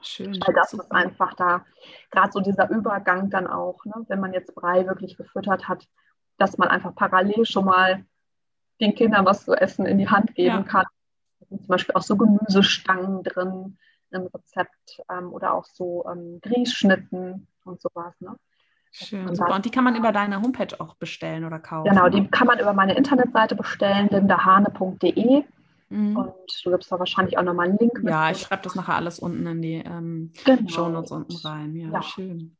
Schön. Weil das super. ist einfach da, gerade so dieser Übergang dann auch, ne, wenn man jetzt Brei wirklich gefüttert hat, dass man einfach parallel schon mal den Kindern was zu essen in die Hand geben ja. kann. Da sind zum Beispiel auch so Gemüsestangen drin im Rezept ähm, oder auch so ähm, Grießschnitten und sowas. Ne? Schön, super. Und die kann man über deine Homepage auch bestellen oder kaufen? Genau, die kann man über meine Internetseite bestellen, lindahane.de. Mhm. Und du gibst da wahrscheinlich auch nochmal einen Link. Ja, ich schreibe das nachher alles unten in die ähm, genau. Shownotes unten rein. Ja, ja. schön.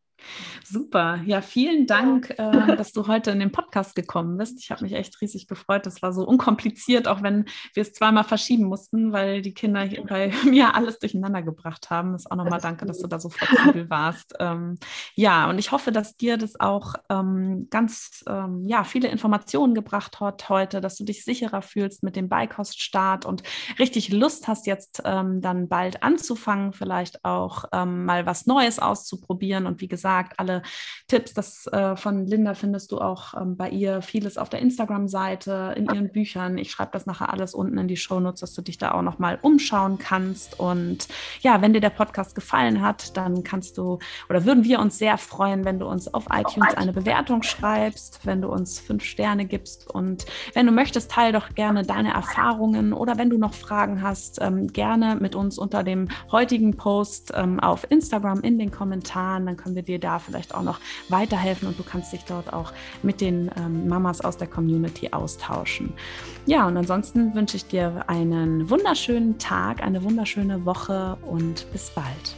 Super. Ja, vielen Dank, äh, dass du heute in den Podcast gekommen bist. Ich habe mich echt riesig gefreut. Das war so unkompliziert, auch wenn wir es zweimal verschieben mussten, weil die Kinder hier bei mir alles durcheinander gebracht haben. Das ist auch nochmal danke, dass du da so flexibel warst. Ähm, ja, und ich hoffe, dass dir das auch ähm, ganz ähm, ja, viele Informationen gebracht hat heute, dass du dich sicherer fühlst mit dem Beikoststart und richtig Lust hast, jetzt ähm, dann bald anzufangen, vielleicht auch ähm, mal was Neues auszuprobieren. Und wie gesagt, gesagt, alle Tipps das, äh, von Linda findest du auch ähm, bei ihr, vieles auf der Instagram-Seite, in ihren Büchern. Ich schreibe das nachher alles unten in die Shownotes, dass du dich da auch nochmal umschauen kannst. Und ja, wenn dir der Podcast gefallen hat, dann kannst du oder würden wir uns sehr freuen, wenn du uns auf iTunes eine Bewertung schreibst, wenn du uns fünf Sterne gibst. Und wenn du möchtest, teile doch gerne deine Erfahrungen oder wenn du noch Fragen hast, ähm, gerne mit uns unter dem heutigen Post ähm, auf Instagram in den Kommentaren. Dann können wir dir da vielleicht auch noch weiterhelfen und du kannst dich dort auch mit den ähm, Mamas aus der Community austauschen. Ja, und ansonsten wünsche ich dir einen wunderschönen Tag, eine wunderschöne Woche und bis bald.